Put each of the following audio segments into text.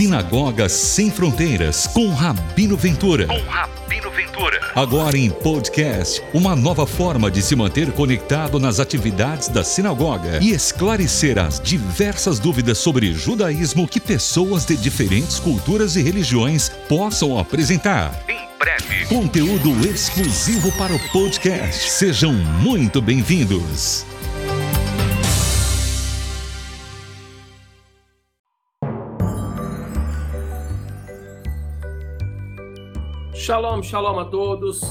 Sinagoga Sem Fronteiras com Rabino Ventura. Com Rabino Ventura. Agora em podcast, uma nova forma de se manter conectado nas atividades da sinagoga e esclarecer as diversas dúvidas sobre judaísmo que pessoas de diferentes culturas e religiões possam apresentar. Em breve. Conteúdo exclusivo para o podcast. Sejam muito bem-vindos. Shalom, shalom a todos,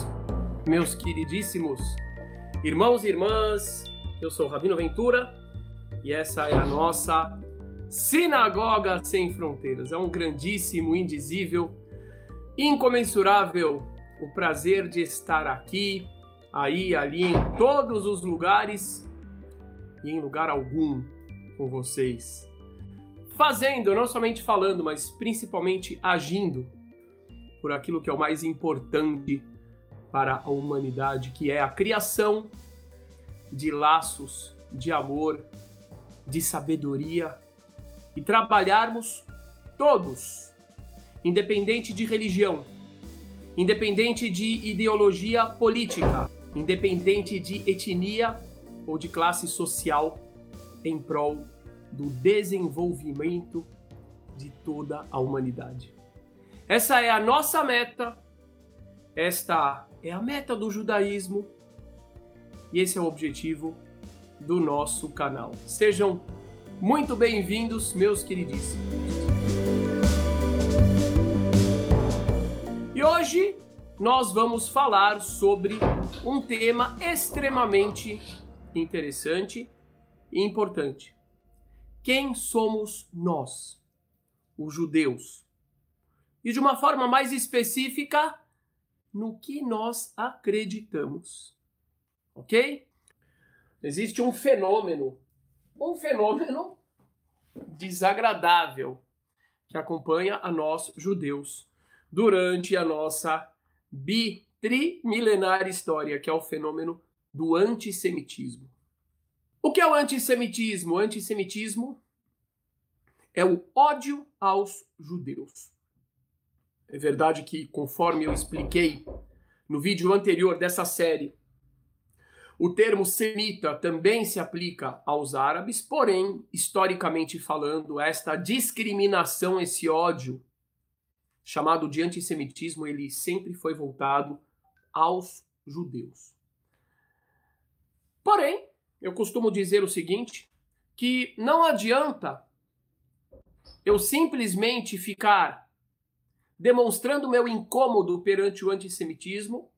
meus queridíssimos irmãos e irmãs. Eu sou o Rabino Ventura e essa é a nossa Sinagoga Sem Fronteiras. É um grandíssimo, indizível, incomensurável o prazer de estar aqui, aí, ali, em todos os lugares e em lugar algum com vocês. Fazendo, não somente falando, mas principalmente agindo por aquilo que é o mais importante para a humanidade, que é a criação de laços de amor, de sabedoria e trabalharmos todos, independente de religião, independente de ideologia política, independente de etnia ou de classe social, em prol do desenvolvimento de toda a humanidade. Essa é a nossa meta. Esta é a meta do judaísmo. E esse é o objetivo do nosso canal. Sejam muito bem-vindos, meus queridíssimos. E hoje nós vamos falar sobre um tema extremamente interessante e importante. Quem somos nós, os judeus? E de uma forma mais específica no que nós acreditamos. Ok? Existe um fenômeno, um fenômeno desagradável que acompanha a nós judeus durante a nossa bitrimilenar história, que é o fenômeno do antissemitismo. O que é o antissemitismo? O antissemitismo é o ódio aos judeus. É verdade que, conforme eu expliquei no vídeo anterior dessa série, o termo semita também se aplica aos árabes, porém, historicamente falando, esta discriminação, esse ódio, chamado de antissemitismo, ele sempre foi voltado aos judeus. Porém, eu costumo dizer o seguinte, que não adianta eu simplesmente ficar demonstrando meu incômodo perante o antissemitismo.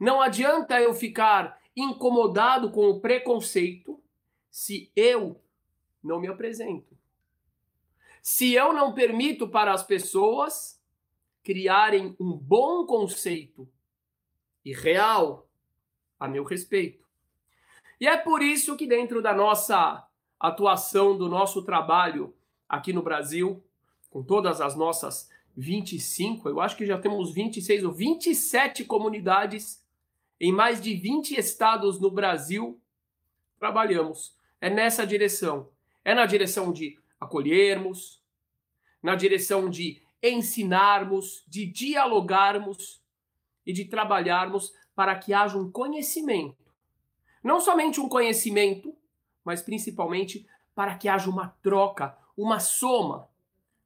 Não adianta eu ficar incomodado com o preconceito se eu não me apresento. Se eu não permito para as pessoas criarem um bom conceito e real a meu respeito. E é por isso que dentro da nossa atuação, do nosso trabalho aqui no Brasil, com todas as nossas 25, eu acho que já temos 26 ou 27 comunidades em mais de 20 estados no Brasil. Trabalhamos. É nessa direção. É na direção de acolhermos, na direção de ensinarmos, de dialogarmos e de trabalharmos para que haja um conhecimento. Não somente um conhecimento, mas principalmente para que haja uma troca, uma soma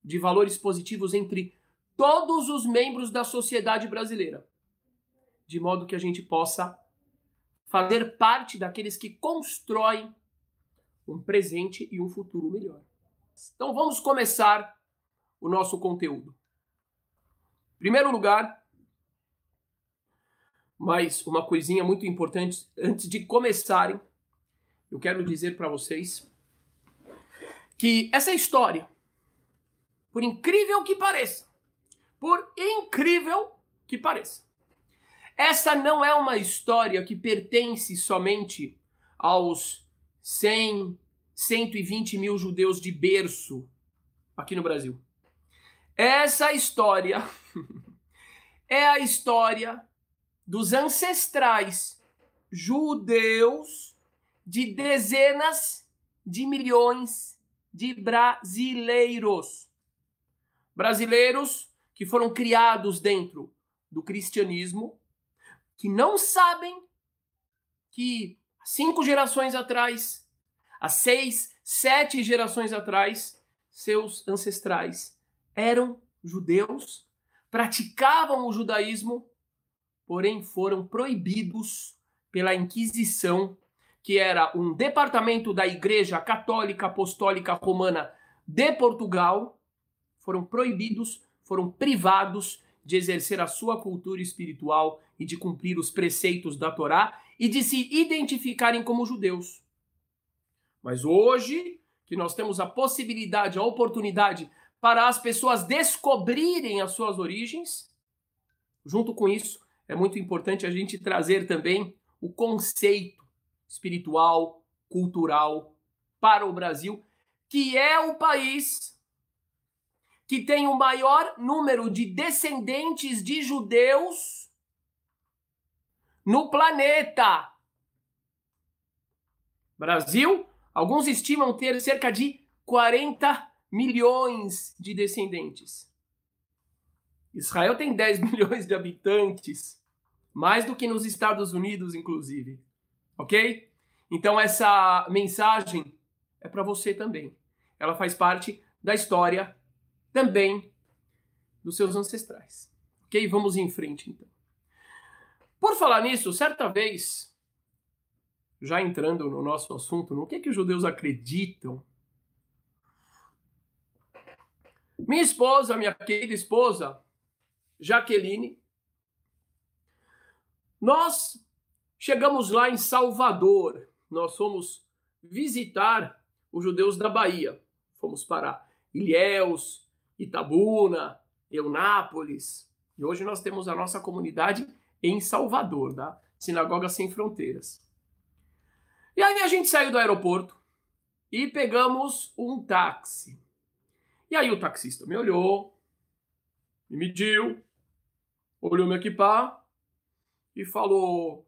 de valores positivos entre todos os membros da sociedade brasileira, de modo que a gente possa fazer parte daqueles que constroem um presente e um futuro melhor. Então vamos começar o nosso conteúdo. Em primeiro lugar, mais uma coisinha muito importante antes de começarem, eu quero dizer para vocês que essa história por incrível que pareça, por incrível que pareça, essa não é uma história que pertence somente aos 100, 120 mil judeus de berço aqui no Brasil. Essa história é a história dos ancestrais judeus de dezenas de milhões de brasileiros brasileiros que foram criados dentro do cristianismo, que não sabem que cinco gerações atrás, há seis, sete gerações atrás, seus ancestrais eram judeus, praticavam o judaísmo, porém foram proibidos pela Inquisição, que era um departamento da Igreja Católica Apostólica Romana de Portugal, foram proibidos, foram privados de exercer a sua cultura espiritual e de cumprir os preceitos da Torá e de se identificarem como judeus. Mas hoje, que nós temos a possibilidade, a oportunidade para as pessoas descobrirem as suas origens, junto com isso, é muito importante a gente trazer também o conceito espiritual, cultural para o Brasil, que é o país que tem o maior número de descendentes de judeus no planeta. Brasil, alguns estimam ter cerca de 40 milhões de descendentes. Israel tem 10 milhões de habitantes, mais do que nos Estados Unidos, inclusive. Ok? Então, essa mensagem é para você também. Ela faz parte da história também dos seus ancestrais. Ok? Vamos em frente então. Por falar nisso, certa vez, já entrando no nosso assunto, no que, que os judeus acreditam, minha esposa, minha querida esposa, Jaqueline, nós chegamos lá em Salvador. Nós fomos visitar os judeus da Bahia. Fomos para Ilhéus, Itabuna, Eunápolis. E hoje nós temos a nossa comunidade em Salvador, da Sinagoga Sem Fronteiras. E aí a gente saiu do aeroporto e pegamos um táxi. E aí o taxista me olhou, me mediu, olhou meu equipar e falou: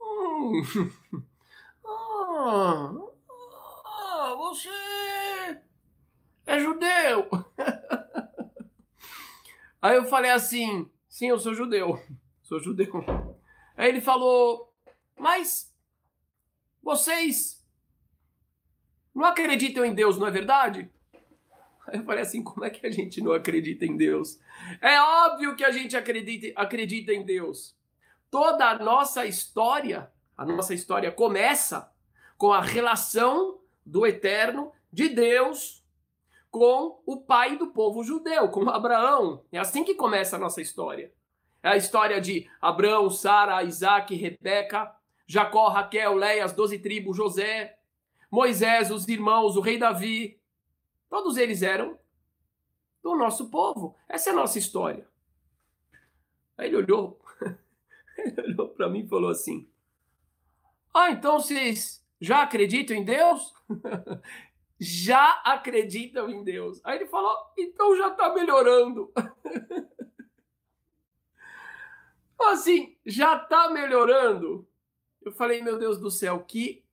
hum, ah, ah, você é judeu. Aí eu falei assim: sim, eu sou judeu. Sou judeu. Aí ele falou: mas vocês não acreditam em Deus, não é verdade? Aí eu falei assim: como é que a gente não acredita em Deus? É óbvio que a gente acredita, acredita em Deus. Toda a nossa história, a nossa história começa com a relação do eterno de Deus com o pai do povo judeu, com Abraão. É assim que começa a nossa história. É a história de Abraão, Sara, Isaac, Rebeca, Jacó, Raquel, Leia, as doze tribos, José, Moisés, os irmãos, o rei Davi. Todos eles eram do nosso povo. Essa é a nossa história. Aí ele olhou, ele olhou para mim e falou assim: Ah, então vocês já acreditam em Deus? já acreditam em Deus. Aí ele falou: então já está melhorando. assim, já está melhorando. Eu falei, meu Deus do céu, que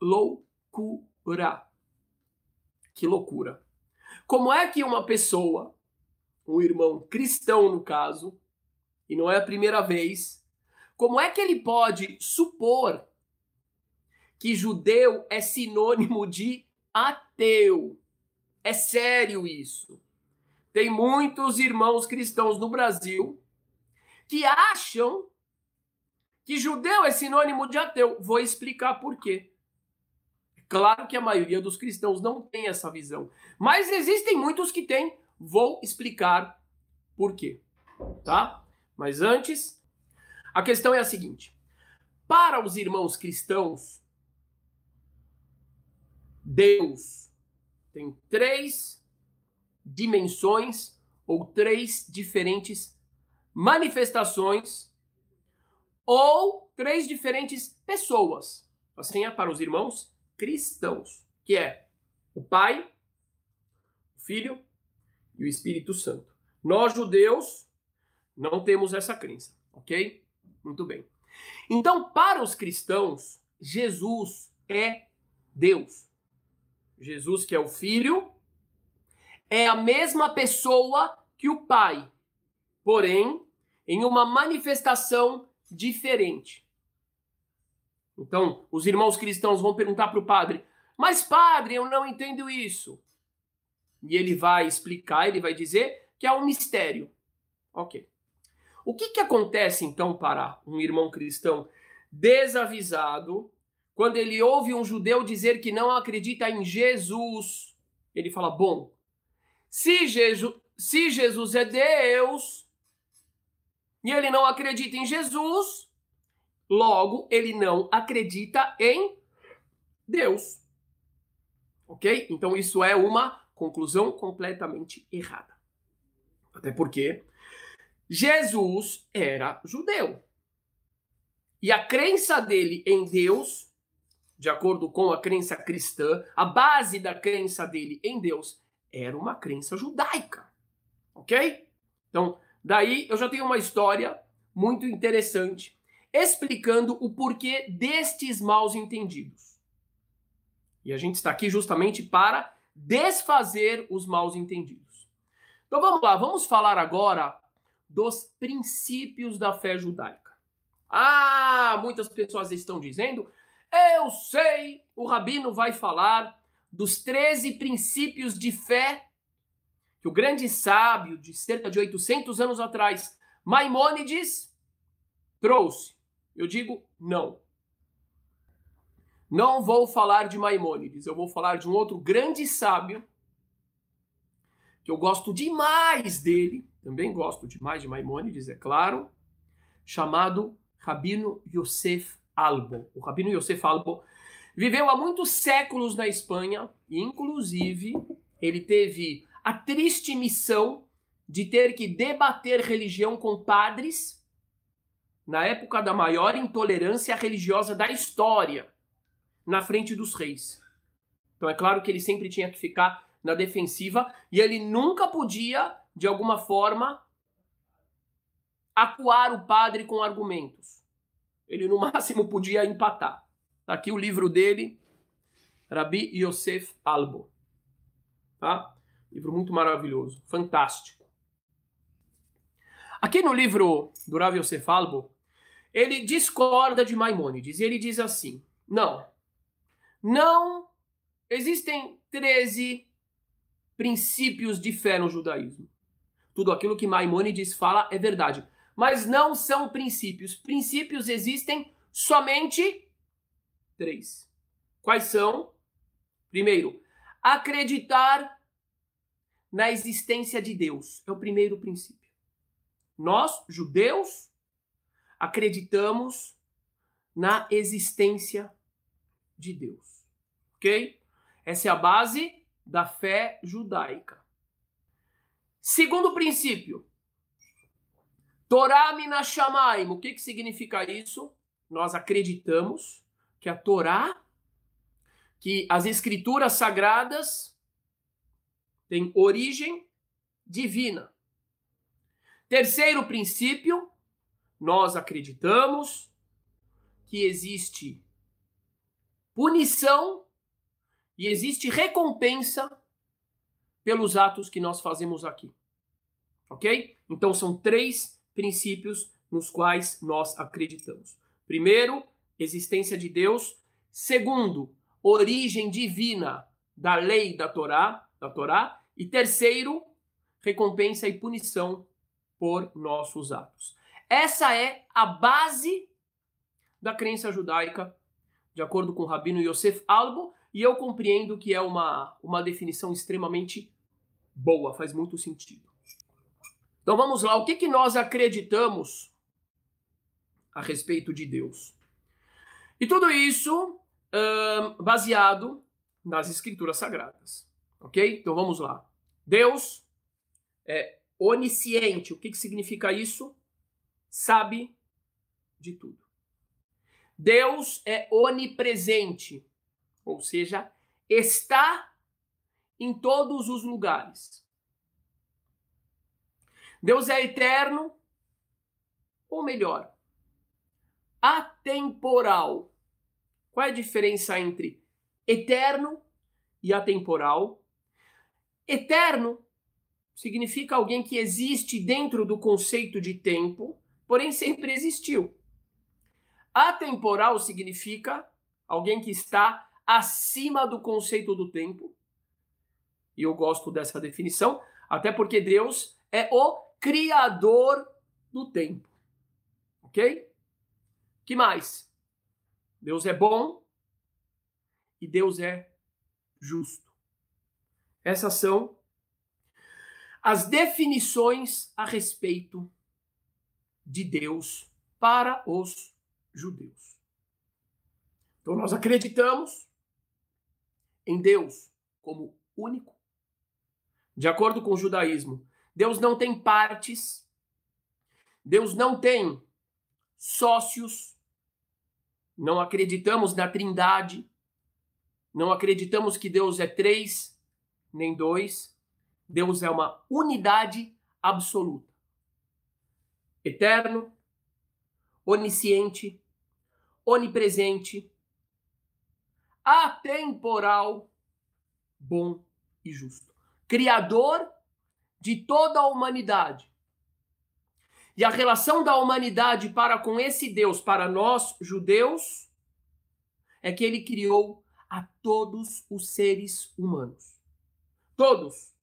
loucura. Que loucura. Como é que uma pessoa, um irmão cristão no caso, e não é a primeira vez, como é que ele pode supor que judeu é sinônimo de ateu. É sério isso. Tem muitos irmãos cristãos no Brasil que acham que judeu é sinônimo de ateu. Vou explicar por quê. Claro que a maioria dos cristãos não tem essa visão, mas existem muitos que têm. Vou explicar por quê, tá? Mas antes, a questão é a seguinte: para os irmãos cristãos, Deus tem três dimensões ou três diferentes manifestações ou três diferentes pessoas. Assim é para os irmãos cristãos, que é o Pai, o Filho e o Espírito Santo. Nós judeus não temos essa crença, ok? Muito bem. Então, para os cristãos, Jesus é Deus. Jesus, que é o Filho, é a mesma pessoa que o Pai, porém em uma manifestação diferente. Então, os irmãos cristãos vão perguntar para o padre: Mas, padre, eu não entendo isso. E ele vai explicar, ele vai dizer que é um mistério. Ok. O que, que acontece então para um irmão cristão desavisado quando ele ouve um judeu dizer que não acredita em Jesus? Ele fala: Bom, se Jesus, se Jesus é Deus e ele não acredita em Jesus, logo ele não acredita em Deus. Ok? Então isso é uma conclusão completamente errada. Até porque Jesus era judeu. E a crença dele em Deus, de acordo com a crença cristã, a base da crença dele em Deus era uma crença judaica. Ok? Então, daí eu já tenho uma história muito interessante explicando o porquê destes maus entendidos. E a gente está aqui justamente para desfazer os maus entendidos. Então vamos lá, vamos falar agora dos princípios da fé judaica. Ah, muitas pessoas estão dizendo, eu sei, o rabino vai falar dos 13 princípios de fé que o grande sábio de cerca de 800 anos atrás, Maimônides, trouxe. Eu digo não. Não vou falar de Maimônides, eu vou falar de um outro grande sábio que eu gosto demais dele, também gosto demais de Maimônides, é claro, chamado Rabino Yosef Albo. O Rabino Yosef Albo viveu há muitos séculos na Espanha e, inclusive, ele teve a triste missão de ter que debater religião com padres na época da maior intolerância religiosa da história, na frente dos reis. Então é claro que ele sempre tinha que ficar na defensiva e ele nunca podia, de alguma forma, acuar o padre com argumentos. Ele no máximo podia empatar. Tá aqui o livro dele, Rabi Yosef Albo. Tá? Livro muito maravilhoso, fantástico. Aqui no livro do Rav Yosef Albo, ele discorda de Maimônides ele diz assim: não, não existem 13 princípios de fé no judaísmo. Tudo aquilo que Maimônides fala é verdade. Mas não são princípios. Princípios existem somente três. Quais são? Primeiro, acreditar na existência de Deus. É o primeiro princípio. Nós, judeus, acreditamos na existência de Deus. Ok? Essa é a base da fé judaica. Segundo princípio, Torá minashamaim. O que, que significa isso? Nós acreditamos que a Torá, que as escrituras sagradas têm origem divina. Terceiro princípio, nós acreditamos que existe punição e existe recompensa pelos atos que nós fazemos aqui. Ok? Então são três princípios nos quais nós acreditamos. Primeiro, existência de Deus. Segundo, origem divina da lei da Torá, da Torá. E terceiro, recompensa e punição por nossos atos. Essa é a base da crença judaica, de acordo com o rabino Yosef Albo, e eu compreendo que é uma, uma definição extremamente boa, faz muito sentido. Então vamos lá, o que, que nós acreditamos a respeito de Deus? E tudo isso baseado nas escrituras sagradas, ok? Então vamos lá. Deus é onisciente. O que, que significa isso? sabe de tudo. Deus é onipresente, ou seja, está em todos os lugares. Deus é eterno, ou melhor, atemporal. Qual é a diferença entre eterno e atemporal? Eterno significa alguém que existe dentro do conceito de tempo, porém sempre existiu. Atemporal significa alguém que está acima do conceito do tempo. E eu gosto dessa definição, até porque Deus é o criador do tempo. Ok? Que mais? Deus é bom e Deus é justo. Essas são as definições a respeito de Deus para os judeus. Então nós acreditamos em Deus como único. De acordo com o judaísmo, Deus não tem partes, Deus não tem sócios, não acreditamos na trindade, não acreditamos que Deus é três, nem dois. Deus é uma unidade absoluta. Eterno, onisciente, onipresente, atemporal, bom e justo. Criador de toda a humanidade. E a relação da humanidade para com esse Deus, para nós judeus, é que ele criou a todos os seres humanos. Todos.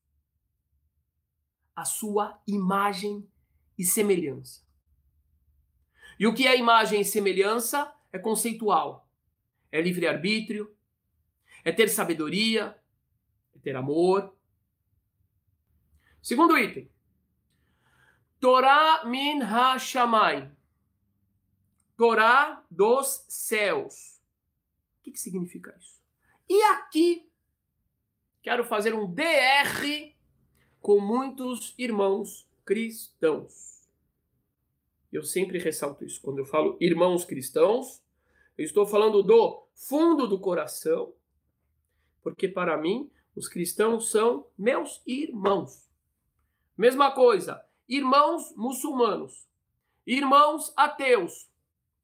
A sua imagem e semelhança. E o que é imagem e semelhança é conceitual. É livre-arbítrio, é ter sabedoria, é ter amor. Segundo item. Torá min ha-shamay. Torá dos céus. O que, que significa isso? E aqui, quero fazer um DR com muitos irmãos cristãos. Eu sempre ressalto isso. Quando eu falo irmãos cristãos, eu estou falando do fundo do coração, porque para mim, os cristãos são meus irmãos. Mesma coisa, irmãos muçulmanos, irmãos ateus.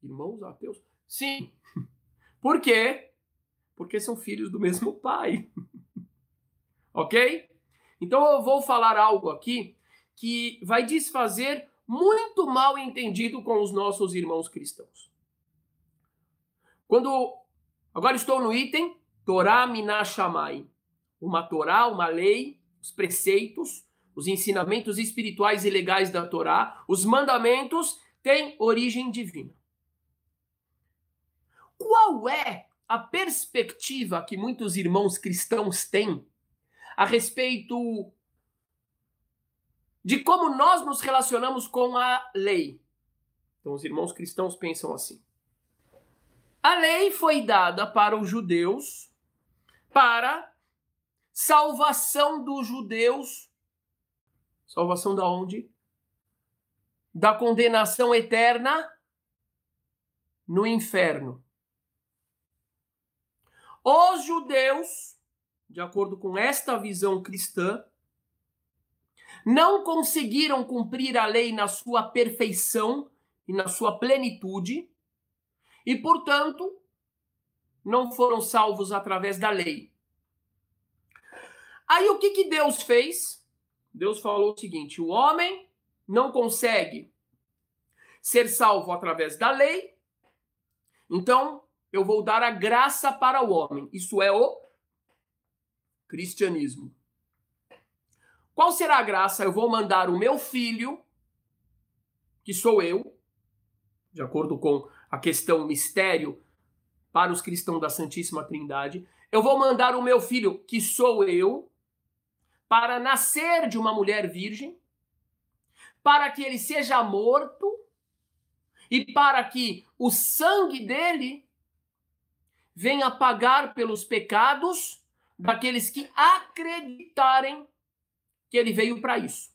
Irmãos ateus? Sim. Por quê? Porque são filhos do mesmo pai. ok? Então eu vou falar algo aqui que vai desfazer muito mal entendido com os nossos irmãos cristãos. Quando agora estou no item Torá Minashamai, uma Torá, uma lei, os preceitos, os ensinamentos espirituais e legais da Torá, os mandamentos têm origem divina. Qual é a perspectiva que muitos irmãos cristãos têm a respeito de como nós nos relacionamos com a lei. Então, os irmãos cristãos pensam assim: a lei foi dada para os judeus para salvação dos judeus. Salvação da onde? Da condenação eterna no inferno. Os judeus, de acordo com esta visão cristã, não conseguiram cumprir a lei na sua perfeição e na sua plenitude, e, portanto, não foram salvos através da lei. Aí o que, que Deus fez? Deus falou o seguinte: o homem não consegue ser salvo através da lei, então eu vou dar a graça para o homem. Isso é o cristianismo. Qual será a graça? Eu vou mandar o meu filho, que sou eu, de acordo com a questão mistério para os cristãos da Santíssima Trindade. Eu vou mandar o meu filho, que sou eu, para nascer de uma mulher virgem, para que ele seja morto e para que o sangue dele venha pagar pelos pecados daqueles que acreditarem que ele veio para isso.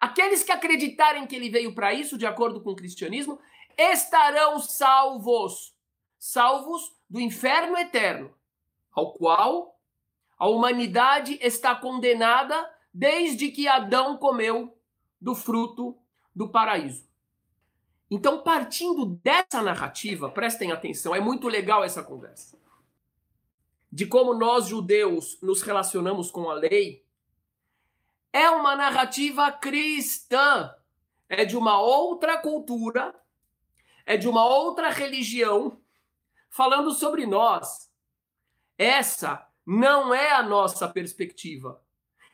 Aqueles que acreditarem que ele veio para isso, de acordo com o cristianismo, estarão salvos, salvos do inferno eterno, ao qual a humanidade está condenada desde que Adão comeu do fruto do paraíso. Então, partindo dessa narrativa, prestem atenção, é muito legal essa conversa. de como nós judeus nos relacionamos com a lei é uma narrativa cristã. É de uma outra cultura, é de uma outra religião, falando sobre nós. Essa não é a nossa perspectiva.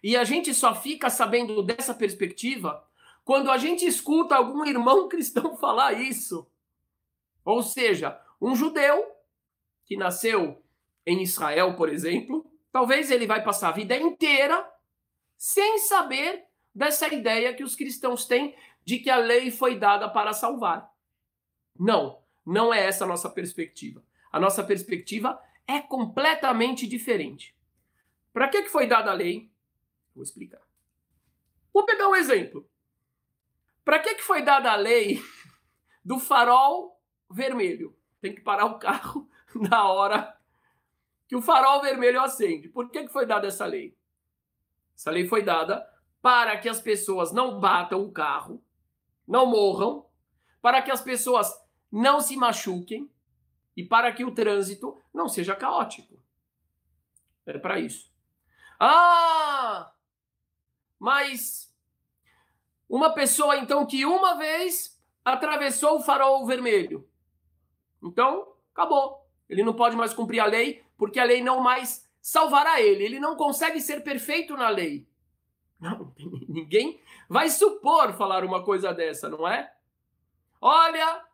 E a gente só fica sabendo dessa perspectiva quando a gente escuta algum irmão cristão falar isso. Ou seja, um judeu que nasceu em Israel, por exemplo, talvez ele vai passar a vida inteira sem saber dessa ideia que os cristãos têm de que a lei foi dada para salvar. Não, não é essa a nossa perspectiva. A nossa perspectiva é completamente diferente. Para que, que foi dada a lei? Vou explicar. Vou pegar um exemplo. Para que, que foi dada a lei do farol vermelho? Tem que parar o carro na hora que o farol vermelho acende. Por que, que foi dada essa lei? Essa lei foi dada para que as pessoas não batam o carro, não morram, para que as pessoas não se machuquem e para que o trânsito não seja caótico. É para isso. Ah! Mas uma pessoa então que uma vez atravessou o farol vermelho. Então, acabou. Ele não pode mais cumprir a lei, porque a lei não mais salvará ele. Ele não consegue ser perfeito na lei. Não, ninguém vai supor falar uma coisa dessa, não é? Olha,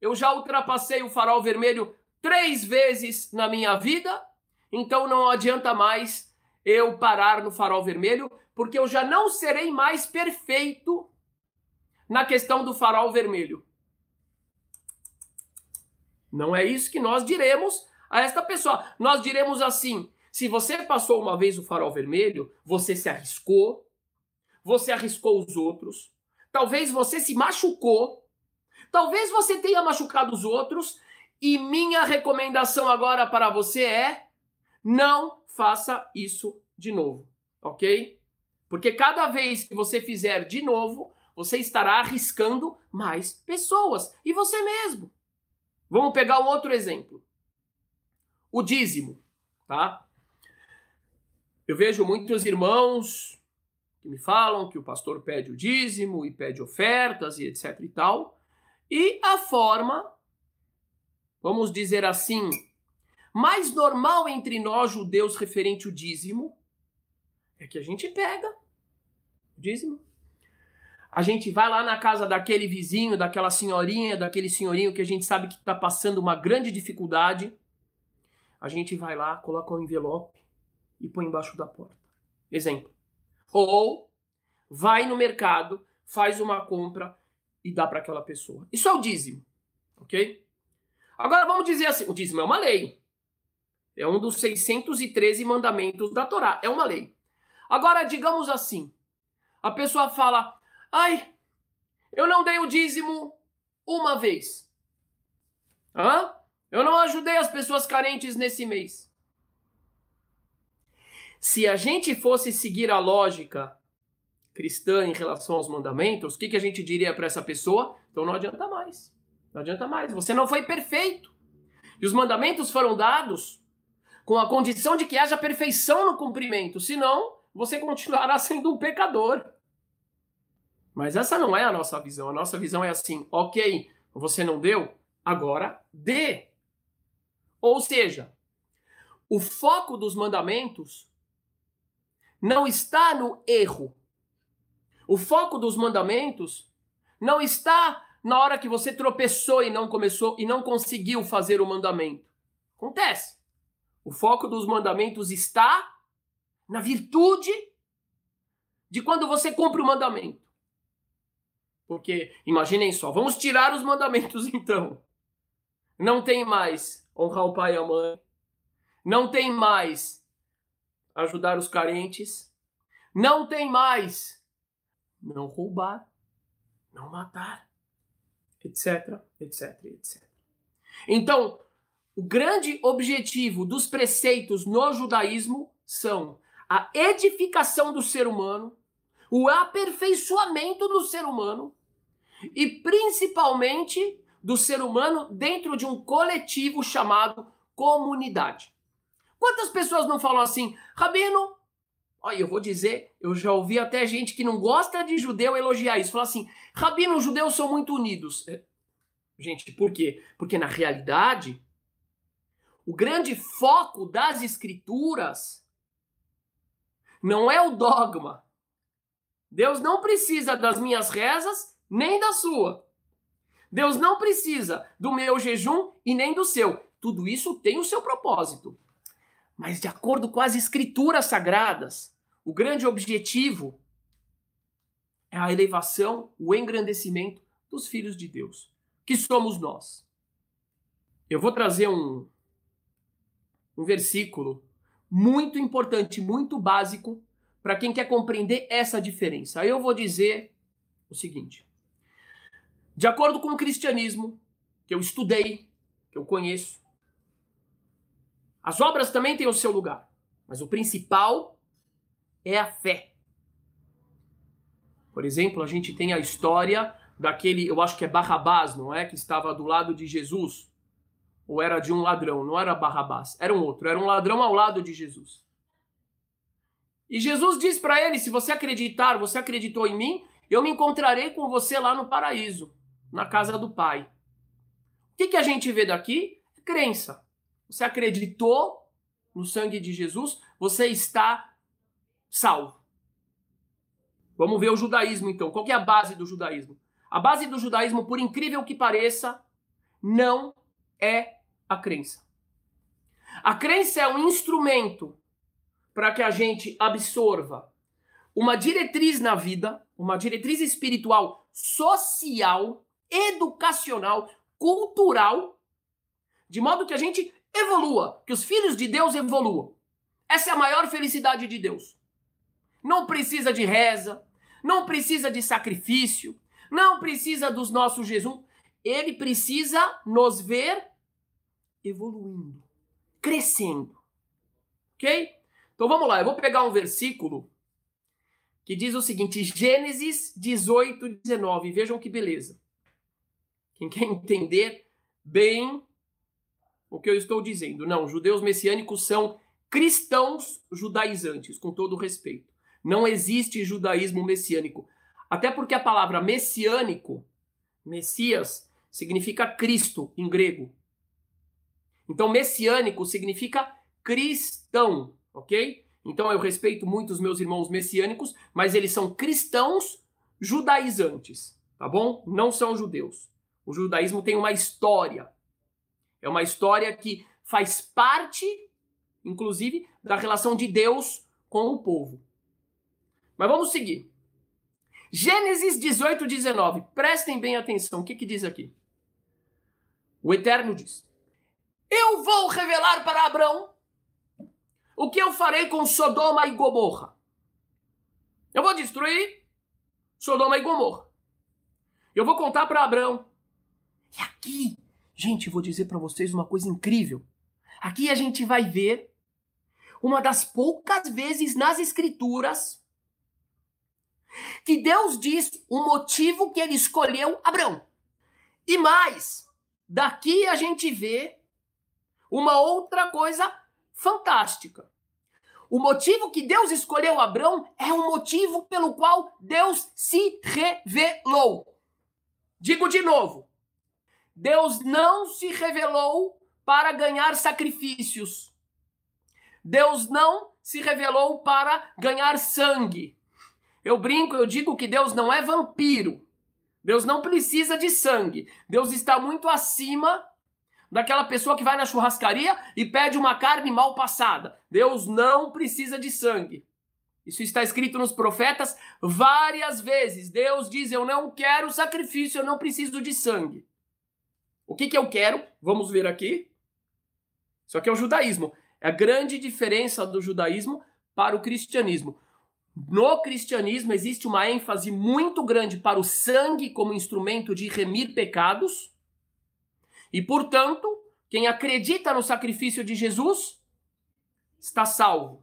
eu já ultrapassei o farol vermelho três vezes na minha vida, então não adianta mais eu parar no farol vermelho, porque eu já não serei mais perfeito na questão do farol vermelho. Não é isso que nós diremos a esta pessoa. Nós diremos assim: se você passou uma vez o farol vermelho, você se arriscou, você arriscou os outros, talvez você se machucou, talvez você tenha machucado os outros, e minha recomendação agora para você é: não faça isso de novo, ok? Porque cada vez que você fizer de novo, você estará arriscando mais pessoas e você mesmo. Vamos pegar um outro exemplo. O dízimo, tá? Eu vejo muitos irmãos que me falam que o pastor pede o dízimo e pede ofertas e etc e tal. E a forma, vamos dizer assim, mais normal entre nós judeus referente ao dízimo é que a gente pega o dízimo a gente vai lá na casa daquele vizinho, daquela senhorinha, daquele senhorinho que a gente sabe que está passando uma grande dificuldade. A gente vai lá, coloca um envelope e põe embaixo da porta. Exemplo. Ou vai no mercado, faz uma compra e dá para aquela pessoa. Isso é o dízimo, ok? Agora vamos dizer assim: o dízimo é uma lei. É um dos 613 mandamentos da Torá. É uma lei. Agora, digamos assim: a pessoa fala, Ai, eu não dei o dízimo uma vez. Hã? Eu não ajudei as pessoas carentes nesse mês. Se a gente fosse seguir a lógica cristã em relação aos mandamentos, o que, que a gente diria para essa pessoa? Então não adianta mais. Não adianta mais. Você não foi perfeito. E os mandamentos foram dados com a condição de que haja perfeição no cumprimento. Senão, você continuará sendo um pecador. Mas essa não é a nossa visão. A nossa visão é assim: ok, você não deu, agora dê. Ou seja, o foco dos mandamentos não está no erro. O foco dos mandamentos não está na hora que você tropeçou e não começou e não conseguiu fazer o mandamento. Acontece. O foco dos mandamentos está na virtude de quando você cumpre o mandamento. Porque, imaginem só, vamos tirar os mandamentos então. Não tem mais honrar o pai e a mãe. Não tem mais ajudar os carentes. Não tem mais não roubar, não matar, etc, etc, etc. Então, o grande objetivo dos preceitos no judaísmo são a edificação do ser humano, o aperfeiçoamento do ser humano e principalmente do ser humano dentro de um coletivo chamado comunidade. Quantas pessoas não falam assim, Rabino? Olha, eu vou dizer, eu já ouvi até gente que não gosta de judeu elogiar isso. Falar assim, Rabino, os judeus são muito unidos. É, gente, por quê? Porque na realidade, o grande foco das escrituras não é o dogma. Deus não precisa das minhas rezas, nem da sua. Deus não precisa do meu jejum e nem do seu. Tudo isso tem o seu propósito. Mas, de acordo com as escrituras sagradas, o grande objetivo é a elevação, o engrandecimento dos filhos de Deus, que somos nós. Eu vou trazer um, um versículo muito importante, muito básico, para quem quer compreender essa diferença. Eu vou dizer o seguinte: de acordo com o cristianismo, que eu estudei, que eu conheço, as obras também têm o seu lugar, mas o principal é a fé. Por exemplo, a gente tem a história daquele, eu acho que é Barrabás, não é? Que estava do lado de Jesus. Ou era de um ladrão, não era Barrabás, era um outro, era um ladrão ao lado de Jesus. E Jesus diz para ele: se você acreditar, você acreditou em mim, eu me encontrarei com você lá no paraíso, na casa do Pai. O que, que a gente vê daqui? Crença. Você acreditou no sangue de Jesus, você está salvo. Vamos ver o judaísmo então. Qual é a base do judaísmo? A base do judaísmo, por incrível que pareça, não é a crença. A crença é um instrumento para que a gente absorva uma diretriz na vida, uma diretriz espiritual, social, educacional, cultural, de modo que a gente evolua, que os filhos de Deus evoluam. Essa é a maior felicidade de Deus. Não precisa de reza, não precisa de sacrifício, não precisa dos nossos Jesus. Ele precisa nos ver evoluindo, crescendo. Ok? Então vamos lá, eu vou pegar um versículo que diz o seguinte: Gênesis 18, 19. Vejam que beleza. Quem quer entender bem o que eu estou dizendo. Não, judeus messiânicos são cristãos judaizantes, com todo respeito. Não existe judaísmo messiânico. Até porque a palavra messiânico, Messias, significa Cristo em grego. Então, messiânico significa cristão, ok? Então, eu respeito muito os meus irmãos messiânicos, mas eles são cristãos judaizantes, tá bom? Não são judeus. O judaísmo tem uma história, é uma história que faz parte, inclusive, da relação de Deus com o povo. Mas vamos seguir. Gênesis 18, 19. Prestem bem atenção. O que, que diz aqui? O Eterno diz: Eu vou revelar para Abraão o que eu farei com Sodoma e Gomorra. Eu vou destruir Sodoma e Gomorra. Eu vou contar para Abraão. E aqui Gente, vou dizer para vocês uma coisa incrível. Aqui a gente vai ver uma das poucas vezes nas escrituras que Deus diz o motivo que ele escolheu Abraão. E mais, daqui a gente vê uma outra coisa fantástica. O motivo que Deus escolheu Abraão é o motivo pelo qual Deus se revelou. Digo de novo: Deus não se revelou para ganhar sacrifícios. Deus não se revelou para ganhar sangue. Eu brinco, eu digo que Deus não é vampiro. Deus não precisa de sangue. Deus está muito acima daquela pessoa que vai na churrascaria e pede uma carne mal passada. Deus não precisa de sangue. Isso está escrito nos profetas várias vezes. Deus diz: Eu não quero sacrifício, eu não preciso de sangue. O que, que eu quero? Vamos ver aqui. Isso aqui é o judaísmo. É a grande diferença do judaísmo para o cristianismo. No cristianismo existe uma ênfase muito grande para o sangue como instrumento de remir pecados. E, portanto, quem acredita no sacrifício de Jesus está salvo.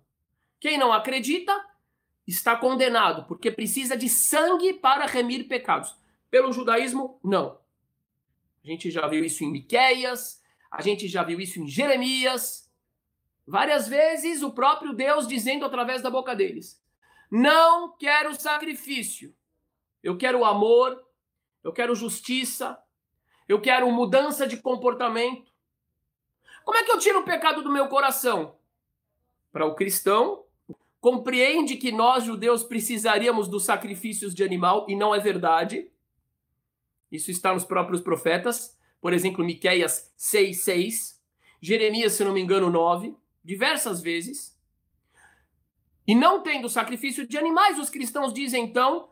Quem não acredita está condenado, porque precisa de sangue para remir pecados. Pelo judaísmo, não. A gente já viu isso em Miqueias, a gente já viu isso em Jeremias. Várias vezes o próprio Deus dizendo através da boca deles: Não quero sacrifício, eu quero amor, eu quero justiça, eu quero mudança de comportamento. Como é que eu tiro o pecado do meu coração? Para o cristão, compreende que nós judeus precisaríamos dos sacrifícios de animal e não é verdade. Isso está nos próprios profetas, por exemplo, Miqueias 6:6, Jeremias, se não me engano, 9 diversas vezes. E não tendo sacrifício de animais, os cristãos dizem então,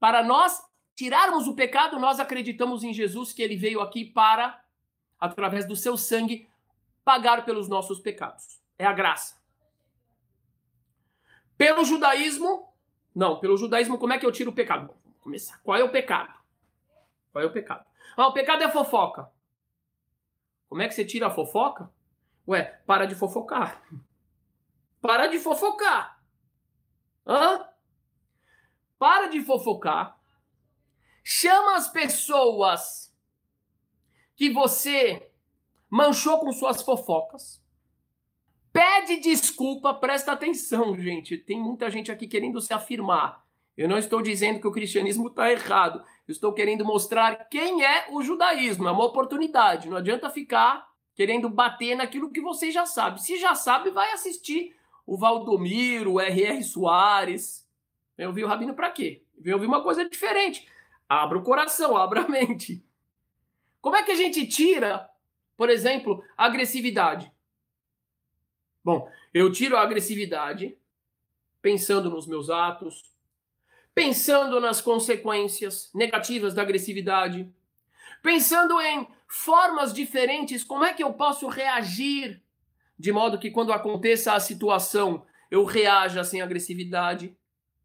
para nós tirarmos o pecado, nós acreditamos em Jesus, que ele veio aqui para, através do seu sangue, pagar pelos nossos pecados. É a graça. Pelo judaísmo, não, pelo judaísmo, como é que eu tiro o pecado? Vamos começar. Qual é o pecado? Qual é o pecado? Ah, o pecado é fofoca. Como é que você tira a fofoca? Ué, para de fofocar. Para de fofocar. Hã? Para de fofocar. Chama as pessoas que você manchou com suas fofocas. Pede desculpa, presta atenção, gente. Tem muita gente aqui querendo se afirmar. Eu não estou dizendo que o cristianismo está errado. Eu estou querendo mostrar quem é o judaísmo. É uma oportunidade. Não adianta ficar querendo bater naquilo que você já sabe. Se já sabe, vai assistir o Valdomiro, o R.R. Soares. Vem ouvir o Rabino para quê? Vem ouvir uma coisa diferente. Abra o coração, abra a mente. Como é que a gente tira, por exemplo, a agressividade? Bom, eu tiro a agressividade pensando nos meus atos, pensando nas consequências negativas da agressividade, pensando em formas diferentes, como é que eu posso reagir de modo que quando aconteça a situação eu reaja sem agressividade.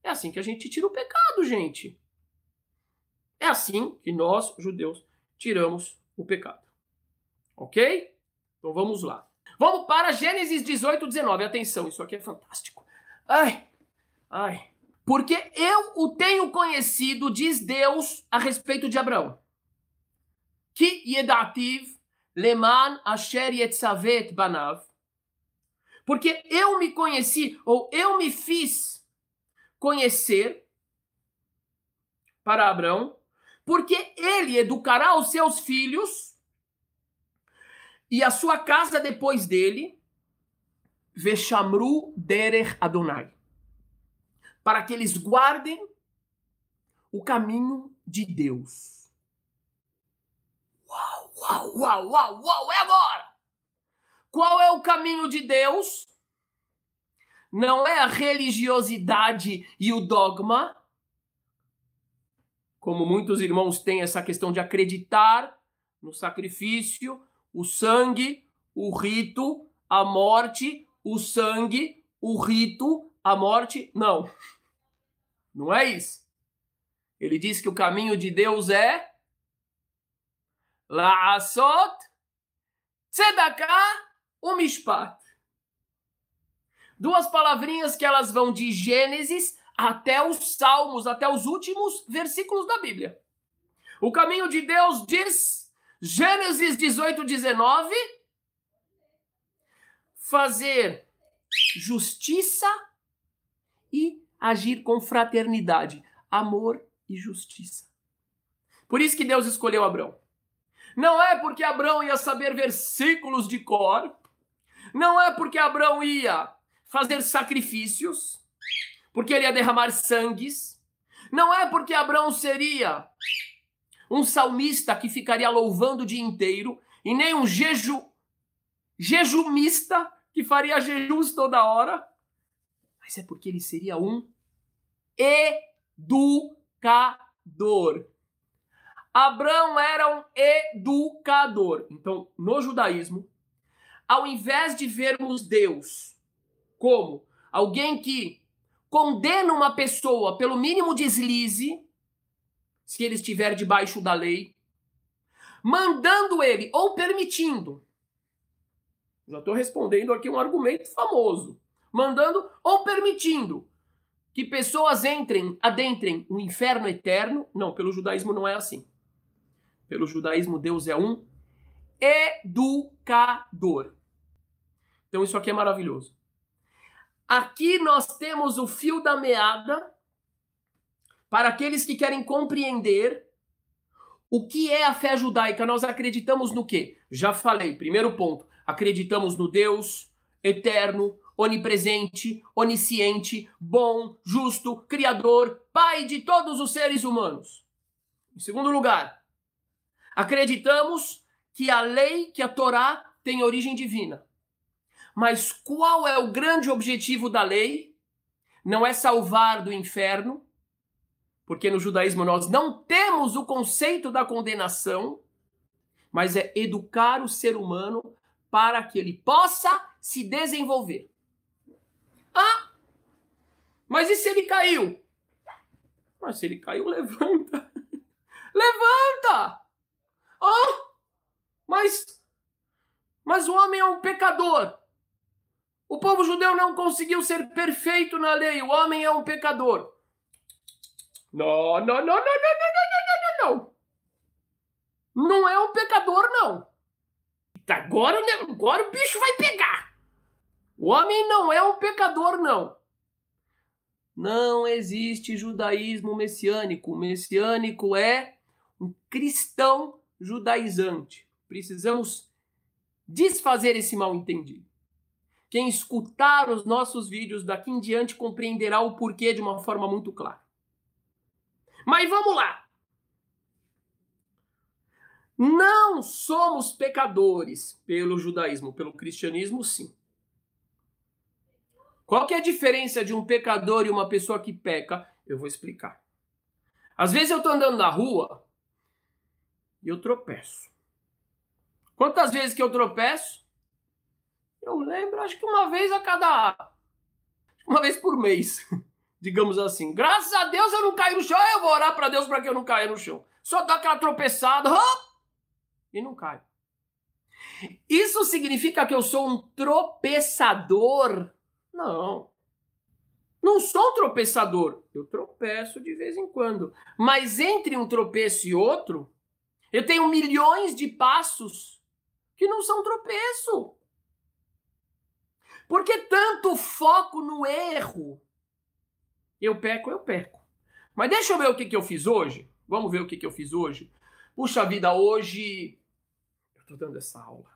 É assim que a gente tira o pecado, gente. É assim que nós, judeus, tiramos o pecado. Ok? Então vamos lá. Vamos para Gênesis 18, 19. Atenção, isso aqui é fantástico. Ai, ai. Porque eu o tenho conhecido, diz Deus a respeito de Abraão. Ki yedativ leman asher yetzavet banav. Porque eu me conheci, ou eu me fiz conhecer para Abraão, porque ele educará os seus filhos e a sua casa depois dele, Veshamru Derech Adonai, para que eles guardem o caminho de Deus. Uau, uau, uau, uau, uau, é agora! Qual é o caminho de Deus? Não é a religiosidade e o dogma, como muitos irmãos têm essa questão de acreditar no sacrifício, o sangue, o rito, a morte, o sangue, o rito, a morte. Não. Não é isso. Ele diz que o caminho de Deus é Laasot Tzedakah umishpat. Duas palavrinhas que elas vão de Gênesis até os Salmos, até os últimos versículos da Bíblia. O caminho de Deus diz, Gênesis 18, 19, fazer justiça e agir com fraternidade, amor e justiça. Por isso que Deus escolheu Abraão. Não é porque Abraão ia saber versículos de cor. Não é porque Abraão ia fazer sacrifícios. Porque ele ia derramar sangues. Não é porque Abraão seria um salmista que ficaria louvando o dia inteiro. E nem um jeju, jejumista que faria jejuns toda hora. Mas é porque ele seria um educador. Abraão era um educador. Então, no judaísmo, ao invés de vermos Deus como alguém que condena uma pessoa pelo mínimo deslize, se ele estiver debaixo da lei, mandando ele ou permitindo. Já estou respondendo aqui um argumento famoso. Mandando ou permitindo que pessoas entrem, adentrem o inferno eterno. Não, pelo judaísmo não é assim. Pelo judaísmo, Deus é um educador. Então isso aqui é maravilhoso. Aqui nós temos o fio da meada para aqueles que querem compreender o que é a fé judaica. Nós acreditamos no quê? Já falei, primeiro ponto, acreditamos no Deus eterno, onipresente, onisciente, bom, justo, criador, pai de todos os seres humanos. Em segundo lugar, acreditamos que a lei, que a Torá tem origem divina. Mas qual é o grande objetivo da lei? Não é salvar do inferno, porque no judaísmo nós não temos o conceito da condenação, mas é educar o ser humano para que ele possa se desenvolver. Ah, mas e se ele caiu? Mas se ele caiu, levanta. levanta! Ah, mas, mas o homem é um pecador. O povo judeu não conseguiu ser perfeito na lei. O homem é um pecador. Não, não, não, não, não, não, não, não, não. Não é um pecador, não. Agora, agora o bicho vai pegar. O homem não é um pecador, não. Não existe judaísmo messiânico. O messiânico é um cristão judaizante. Precisamos desfazer esse mal entendido. Quem escutar os nossos vídeos daqui em diante compreenderá o porquê de uma forma muito clara. Mas vamos lá. Não somos pecadores pelo judaísmo, pelo cristianismo, sim. Qual que é a diferença de um pecador e uma pessoa que peca? Eu vou explicar. Às vezes eu estou andando na rua e eu tropeço. Quantas vezes que eu tropeço? Eu lembro, acho que uma vez a cada. Uma vez por mês, digamos assim. Graças a Deus eu não caio no chão. Eu vou orar para Deus para que eu não caia no chão. Só dá aquela tropeçada e não caio. Isso significa que eu sou um tropeçador? Não. Não sou um tropeçador. Eu tropeço de vez em quando. Mas entre um tropeço e outro, eu tenho milhões de passos que não são tropeço. Por que tanto foco no erro? Eu peco, eu peco. Mas deixa eu ver o que, que eu fiz hoje. Vamos ver o que, que eu fiz hoje. Puxa vida, hoje. Eu tô dando essa aula.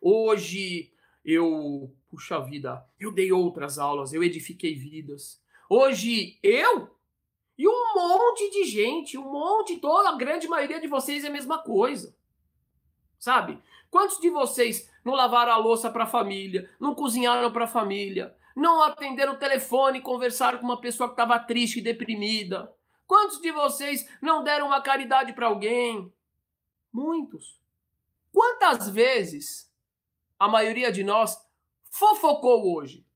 Hoje eu. Puxa vida, eu dei outras aulas, eu edifiquei vidas. Hoje eu e um monte de gente, um monte, toda a grande maioria de vocês é a mesma coisa. Sabe? Quantos de vocês não lavaram a louça para a família, não cozinharam para a família, não atenderam o telefone e conversaram com uma pessoa que estava triste e deprimida? Quantos de vocês não deram uma caridade para alguém? Muitos. Quantas vezes a maioria de nós fofocou hoje?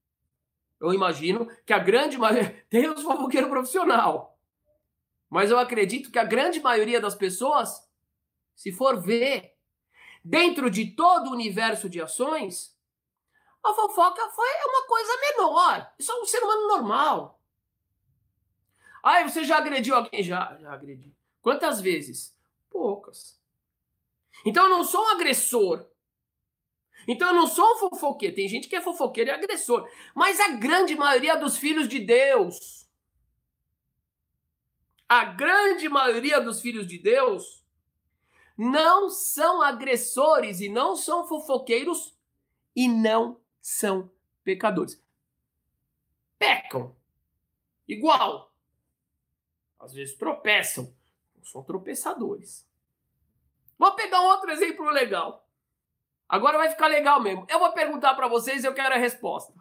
Eu imagino que a grande maioria. Tem os fofoqueiros profissional. Mas eu acredito que a grande maioria das pessoas, se for ver dentro de todo o universo de ações, a fofoca foi uma coisa menor. Isso é um ser humano normal. Ah, você já agrediu alguém? Já, já agredi. Quantas vezes? Poucas. Então eu não sou um agressor. Então eu não sou um fofoqueiro. Tem gente que é fofoqueiro e agressor. Mas a grande maioria dos filhos de Deus, a grande maioria dos filhos de Deus, não são agressores e não são fofoqueiros e não são pecadores. Pecam. Igual. Às vezes tropeçam. Não são tropeçadores. Vou pegar um outro exemplo legal. Agora vai ficar legal mesmo. Eu vou perguntar para vocês e eu quero a resposta.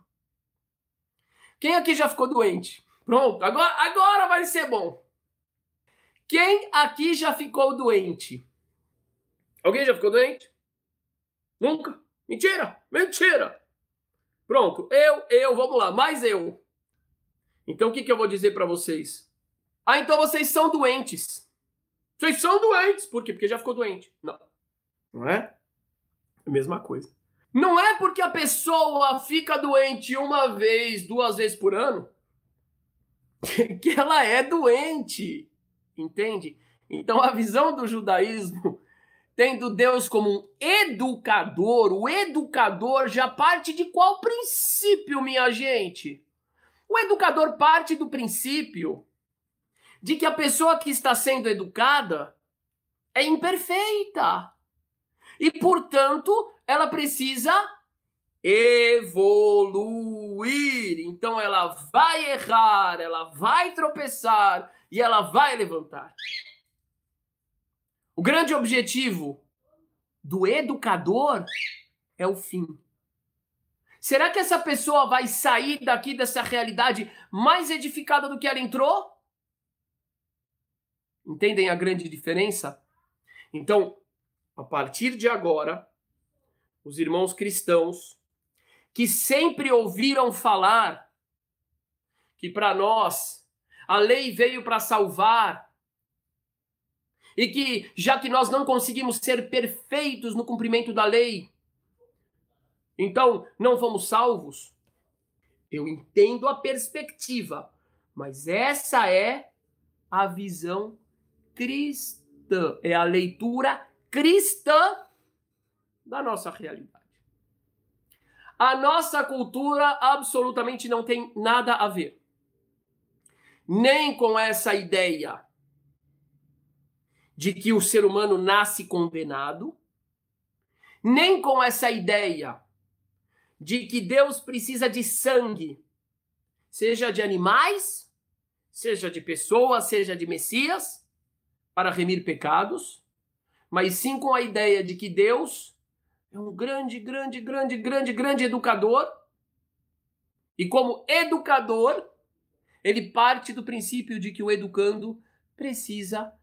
Quem aqui já ficou doente? Pronto, agora, agora vai ser bom. Quem aqui já ficou doente? Alguém já ficou doente? Nunca? Mentira! Mentira! Pronto, eu, eu, vamos lá, mais eu. Então o que, que eu vou dizer para vocês? Ah, então vocês são doentes. Vocês são doentes. Por quê? Porque já ficou doente. Não. Não é? A mesma coisa. Não é porque a pessoa fica doente uma vez, duas vezes por ano, que ela é doente. Entende? Então a visão do judaísmo tendo Deus como um educador, o educador já parte de qual princípio, minha gente? O educador parte do princípio de que a pessoa que está sendo educada é imperfeita. E, portanto, ela precisa evoluir. Então, ela vai errar, ela vai tropeçar e ela vai levantar. O grande objetivo do educador é o fim. Será que essa pessoa vai sair daqui dessa realidade mais edificada do que ela entrou? Entendem a grande diferença? Então, a partir de agora, os irmãos cristãos que sempre ouviram falar que para nós a lei veio para salvar e que já que nós não conseguimos ser perfeitos no cumprimento da lei, então não fomos salvos. Eu entendo a perspectiva, mas essa é a visão cristã, é a leitura cristã da nossa realidade. A nossa cultura absolutamente não tem nada a ver. Nem com essa ideia de que o ser humano nasce condenado, nem com essa ideia de que Deus precisa de sangue, seja de animais, seja de pessoas, seja de Messias, para remir pecados, mas sim com a ideia de que Deus é um grande, grande, grande, grande, grande educador. E como educador, ele parte do princípio de que o educando precisa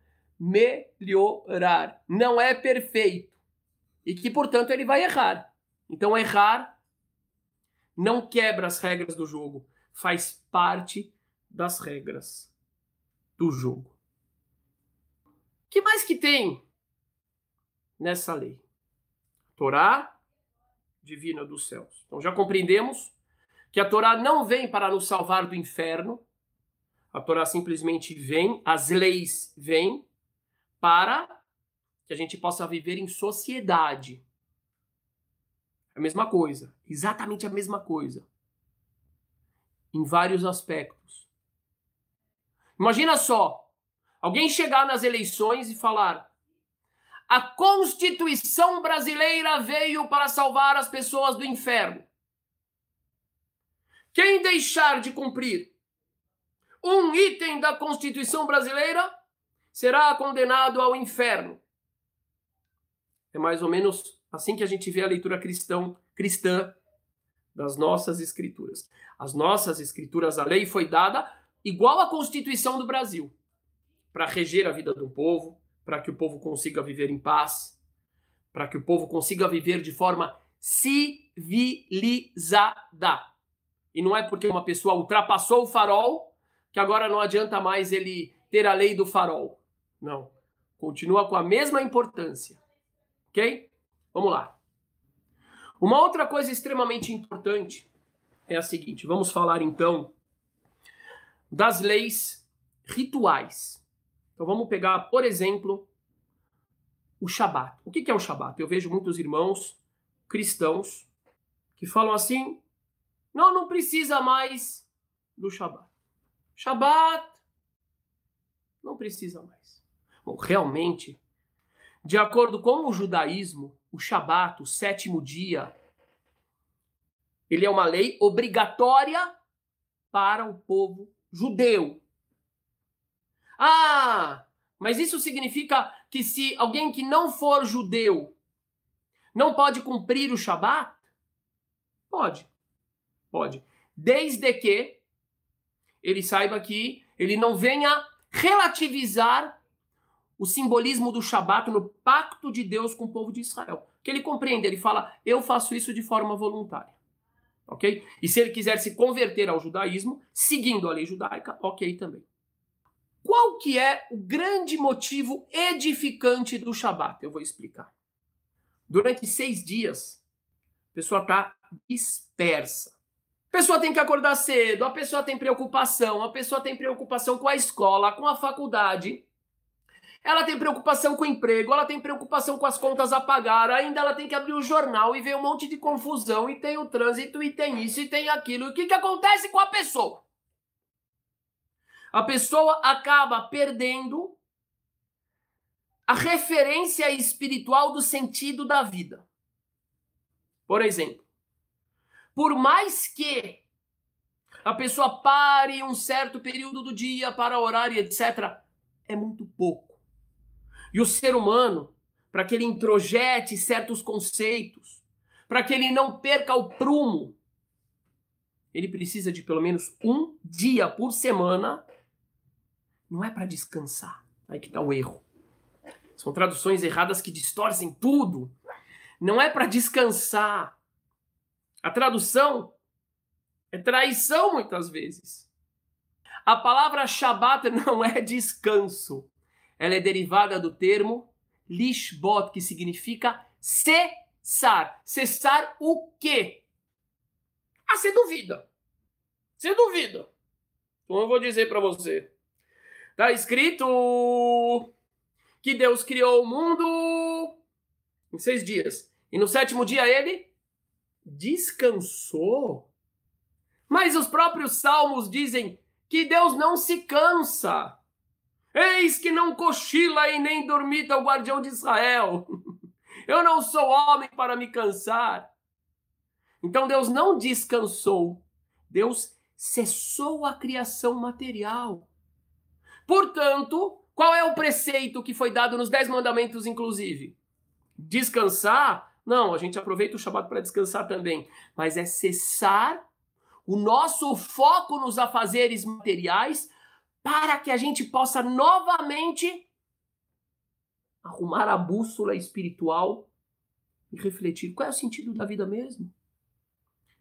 melhorar. Não é perfeito. E que, portanto, ele vai errar. Então, errar não quebra as regras do jogo, faz parte das regras do jogo. O que mais que tem nessa lei? Torá divina dos céus. Então já compreendemos que a Torá não vem para nos salvar do inferno. A Torá simplesmente vem, as leis vêm para que a gente possa viver em sociedade. A mesma coisa, exatamente a mesma coisa. Em vários aspectos. Imagina só, alguém chegar nas eleições e falar: a Constituição brasileira veio para salvar as pessoas do inferno. Quem deixar de cumprir um item da Constituição brasileira será condenado ao inferno. É mais ou menos assim que a gente vê a leitura cristão, cristã das nossas escrituras. As nossas escrituras, a lei foi dada igual à Constituição do Brasil, para reger a vida do povo, para que o povo consiga viver em paz, para que o povo consiga viver de forma civilizada. E não é porque uma pessoa ultrapassou o farol que agora não adianta mais ele ter a lei do farol. Não. Continua com a mesma importância. Ok? Vamos lá. Uma outra coisa extremamente importante é a seguinte: vamos falar então das leis rituais. Então vamos pegar, por exemplo, o Shabat. O que é o Shabat? Eu vejo muitos irmãos cristãos que falam assim: não, não precisa mais do Shabat. Shabat não precisa mais. Realmente, de acordo com o judaísmo, o Shabat, o sétimo dia, ele é uma lei obrigatória para o povo judeu. Ah, mas isso significa que se alguém que não for judeu não pode cumprir o Shabat? Pode. Pode. Desde que ele saiba que ele não venha relativizar o simbolismo do Shabat no pacto de Deus com o povo de Israel. Que ele compreende, ele fala, eu faço isso de forma voluntária. Ok? E se ele quiser se converter ao judaísmo, seguindo a lei judaica, ok também. Qual que é o grande motivo edificante do Shabat? Eu vou explicar. Durante seis dias, a pessoa está dispersa. A pessoa tem que acordar cedo, a pessoa tem preocupação, a pessoa tem preocupação com a escola, com a faculdade. Ela tem preocupação com o emprego, ela tem preocupação com as contas a pagar, ainda ela tem que abrir o jornal e ver um monte de confusão, e tem o trânsito, e tem isso, e tem aquilo. O que, que acontece com a pessoa? A pessoa acaba perdendo a referência espiritual do sentido da vida. Por exemplo, por mais que a pessoa pare um certo período do dia para orar e etc., é muito pouco. E o ser humano, para que ele introjete certos conceitos, para que ele não perca o prumo, ele precisa de pelo menos um dia por semana. Não é para descansar. Aí que está o erro. São traduções erradas que distorcem tudo. Não é para descansar. A tradução é traição muitas vezes. A palavra Shabat não é descanso. Ela é derivada do termo lishbot, que significa cessar. Cessar o quê? Ah, você duvida. Você duvida. Então eu vou dizer para você. Está escrito que Deus criou o mundo em seis dias. E no sétimo dia ele descansou. Mas os próprios salmos dizem que Deus não se cansa. Eis que não cochila e nem dormita o guardião de Israel. Eu não sou homem para me cansar. Então Deus não descansou. Deus cessou a criação material. Portanto, qual é o preceito que foi dado nos Dez Mandamentos, inclusive? Descansar? Não, a gente aproveita o Shabat para descansar também. Mas é cessar o nosso foco nos afazeres materiais para que a gente possa novamente arrumar a bússola espiritual e refletir qual é o sentido da vida mesmo.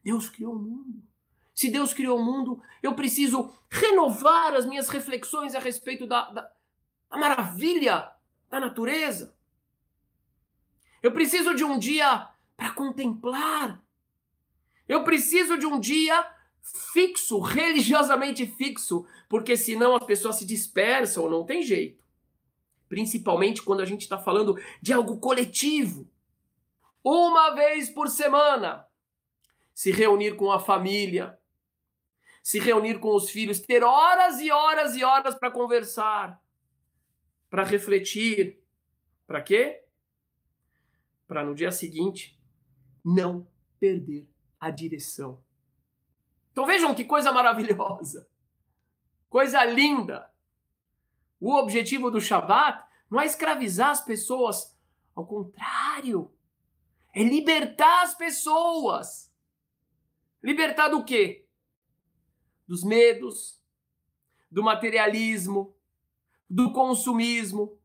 Deus criou o mundo. Se Deus criou o mundo, eu preciso renovar as minhas reflexões a respeito da, da, da maravilha da natureza. Eu preciso de um dia para contemplar eu preciso de um dia fixo, religiosamente fixo, porque senão as pessoas se dispersam, não tem jeito. Principalmente quando a gente está falando de algo coletivo. Uma vez por semana, se reunir com a família, se reunir com os filhos, ter horas e horas e horas para conversar, para refletir. Para quê? Para no dia seguinte não perder a direção. Então vejam que coisa maravilhosa, coisa linda. O objetivo do Shabat não é escravizar as pessoas, ao contrário, é libertar as pessoas. Libertar do quê? Dos medos, do materialismo, do consumismo,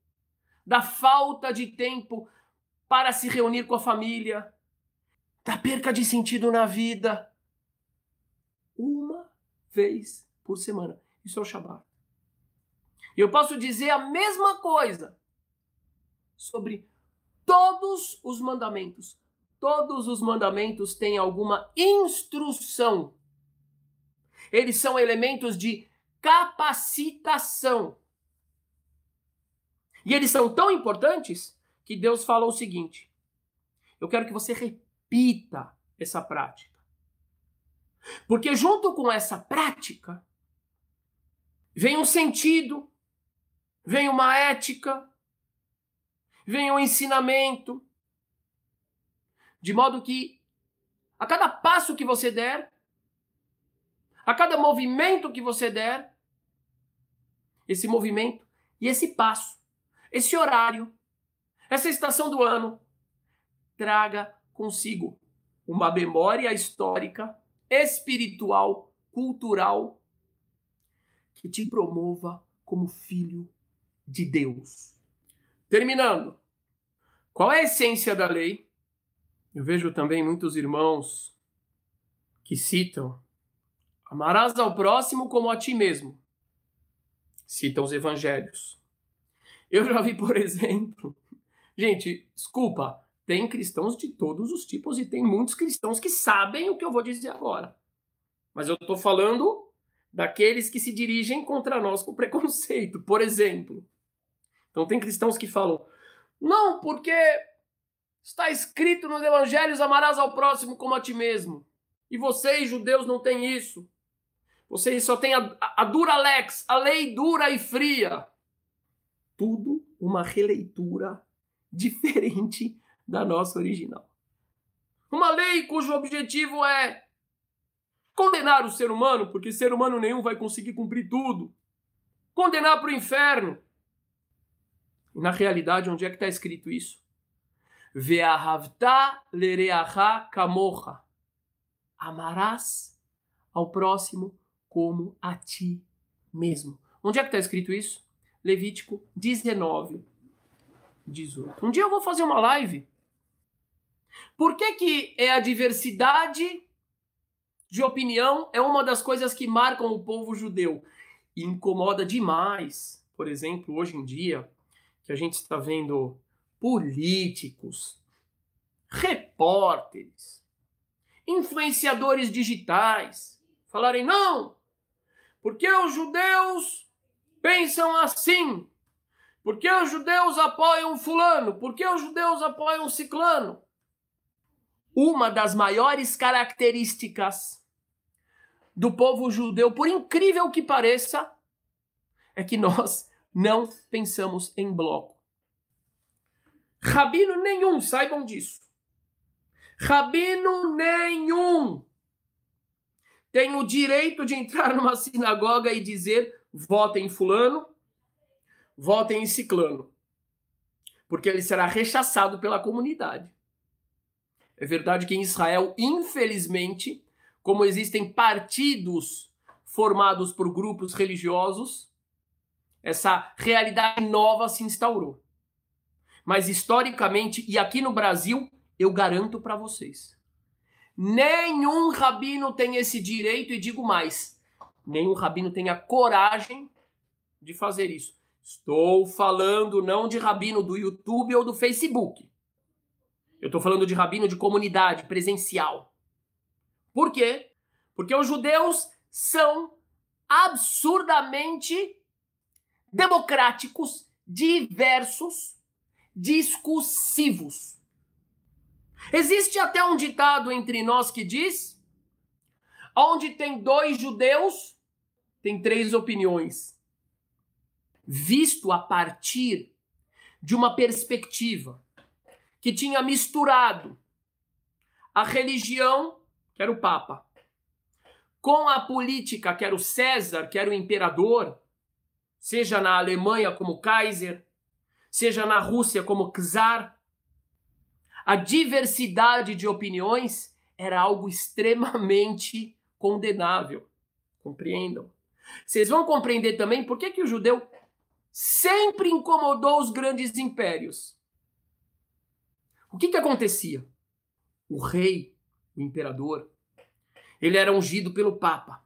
da falta de tempo para se reunir com a família, da perca de sentido na vida. Uma vez por semana. Isso é o Shabat. Eu posso dizer a mesma coisa sobre todos os mandamentos. Todos os mandamentos têm alguma instrução. Eles são elementos de capacitação. E eles são tão importantes que Deus fala o seguinte: Eu quero que você repita essa prática. Porque junto com essa prática vem um sentido, vem uma ética, vem um ensinamento, de modo que a cada passo que você der, a cada movimento que você der, esse movimento e esse passo, esse horário, essa estação do ano, traga consigo uma memória histórica, espiritual, cultural, que te promova como filho de Deus. Terminando, qual é a essência da lei? Eu vejo também muitos irmãos que citam: amarás ao próximo como a ti mesmo. Citam os evangelhos. Eu já vi, por exemplo, gente, desculpa, tem cristãos de todos os tipos e tem muitos cristãos que sabem o que eu vou dizer agora. Mas eu estou falando daqueles que se dirigem contra nós com preconceito, por exemplo. Então tem cristãos que falam: "Não, porque está escrito nos evangelhos amarás ao próximo como a ti mesmo". E vocês judeus não têm isso. Vocês só têm a, a, dura lex, a lei dura e fria. Tudo uma releitura diferente da nossa original. Uma lei cujo objetivo é condenar o ser humano, porque ser humano nenhum vai conseguir cumprir tudo. Condenar para o inferno. E na realidade, onde é que está escrito isso? Ve'ahavta lereaha kamocha. Amarás ao próximo como a ti mesmo. Onde é que está escrito isso? Levítico 19, 18. Um dia eu vou fazer uma live. Por que, que é a diversidade de opinião é uma das coisas que marcam o povo judeu? E incomoda demais, por exemplo, hoje em dia, que a gente está vendo políticos, repórteres, influenciadores digitais falarem: não, porque os judeus pensam assim. Porque os judeus apoiam fulano? Porque os judeus apoiam ciclano? Uma das maiores características do povo judeu, por incrível que pareça, é que nós não pensamos em bloco. Rabino nenhum, saibam disso. Rabino nenhum tem o direito de entrar numa sinagoga e dizer votem em fulano, votem em ciclano. Porque ele será rechaçado pela comunidade. É verdade que em Israel, infelizmente, como existem partidos formados por grupos religiosos, essa realidade nova se instaurou. Mas historicamente, e aqui no Brasil, eu garanto para vocês, Nenhum rabino tem esse direito, e digo mais: nenhum rabino tem a coragem de fazer isso. Estou falando não de rabino do YouTube ou do Facebook. Eu estou falando de rabino de comunidade, presencial. Por quê? Porque os judeus são absurdamente democráticos, diversos, discursivos. Existe até um ditado entre nós que diz: onde tem dois judeus, tem três opiniões. Visto a partir de uma perspectiva que tinha misturado a religião, que era o Papa, com a política, que era o César, que era o imperador, seja na Alemanha como Kaiser, seja na Rússia como czar, a diversidade de opiniões era algo extremamente condenável. Compreendam? Vocês vão compreender também por que, que o judeu sempre incomodou os grandes impérios. O que, que acontecia? O rei, o imperador, ele era ungido pelo Papa.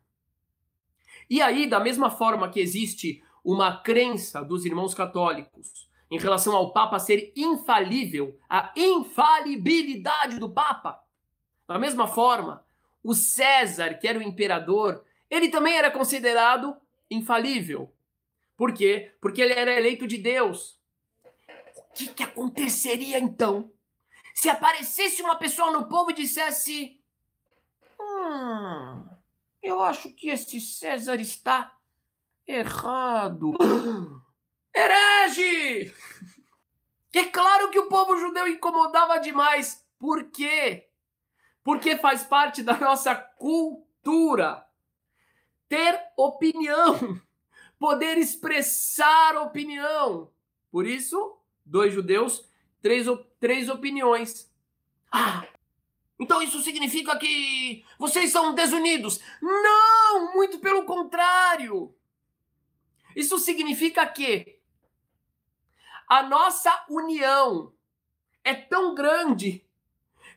E aí, da mesma forma que existe uma crença dos irmãos católicos em relação ao Papa ser infalível, a infalibilidade do Papa. Da mesma forma, o César, que era o imperador, ele também era considerado infalível. Por quê? Porque ele era eleito de Deus. O que, que aconteceria então se aparecesse uma pessoa no povo e dissesse: Hum, eu acho que esse César está errado. Herege! É claro que o povo judeu incomodava demais. Por quê? Porque faz parte da nossa cultura ter opinião, poder expressar opinião. Por isso, dois judeus, três, três opiniões. Ah, então isso significa que vocês são desunidos? Não, muito pelo contrário. Isso significa que a nossa união é tão grande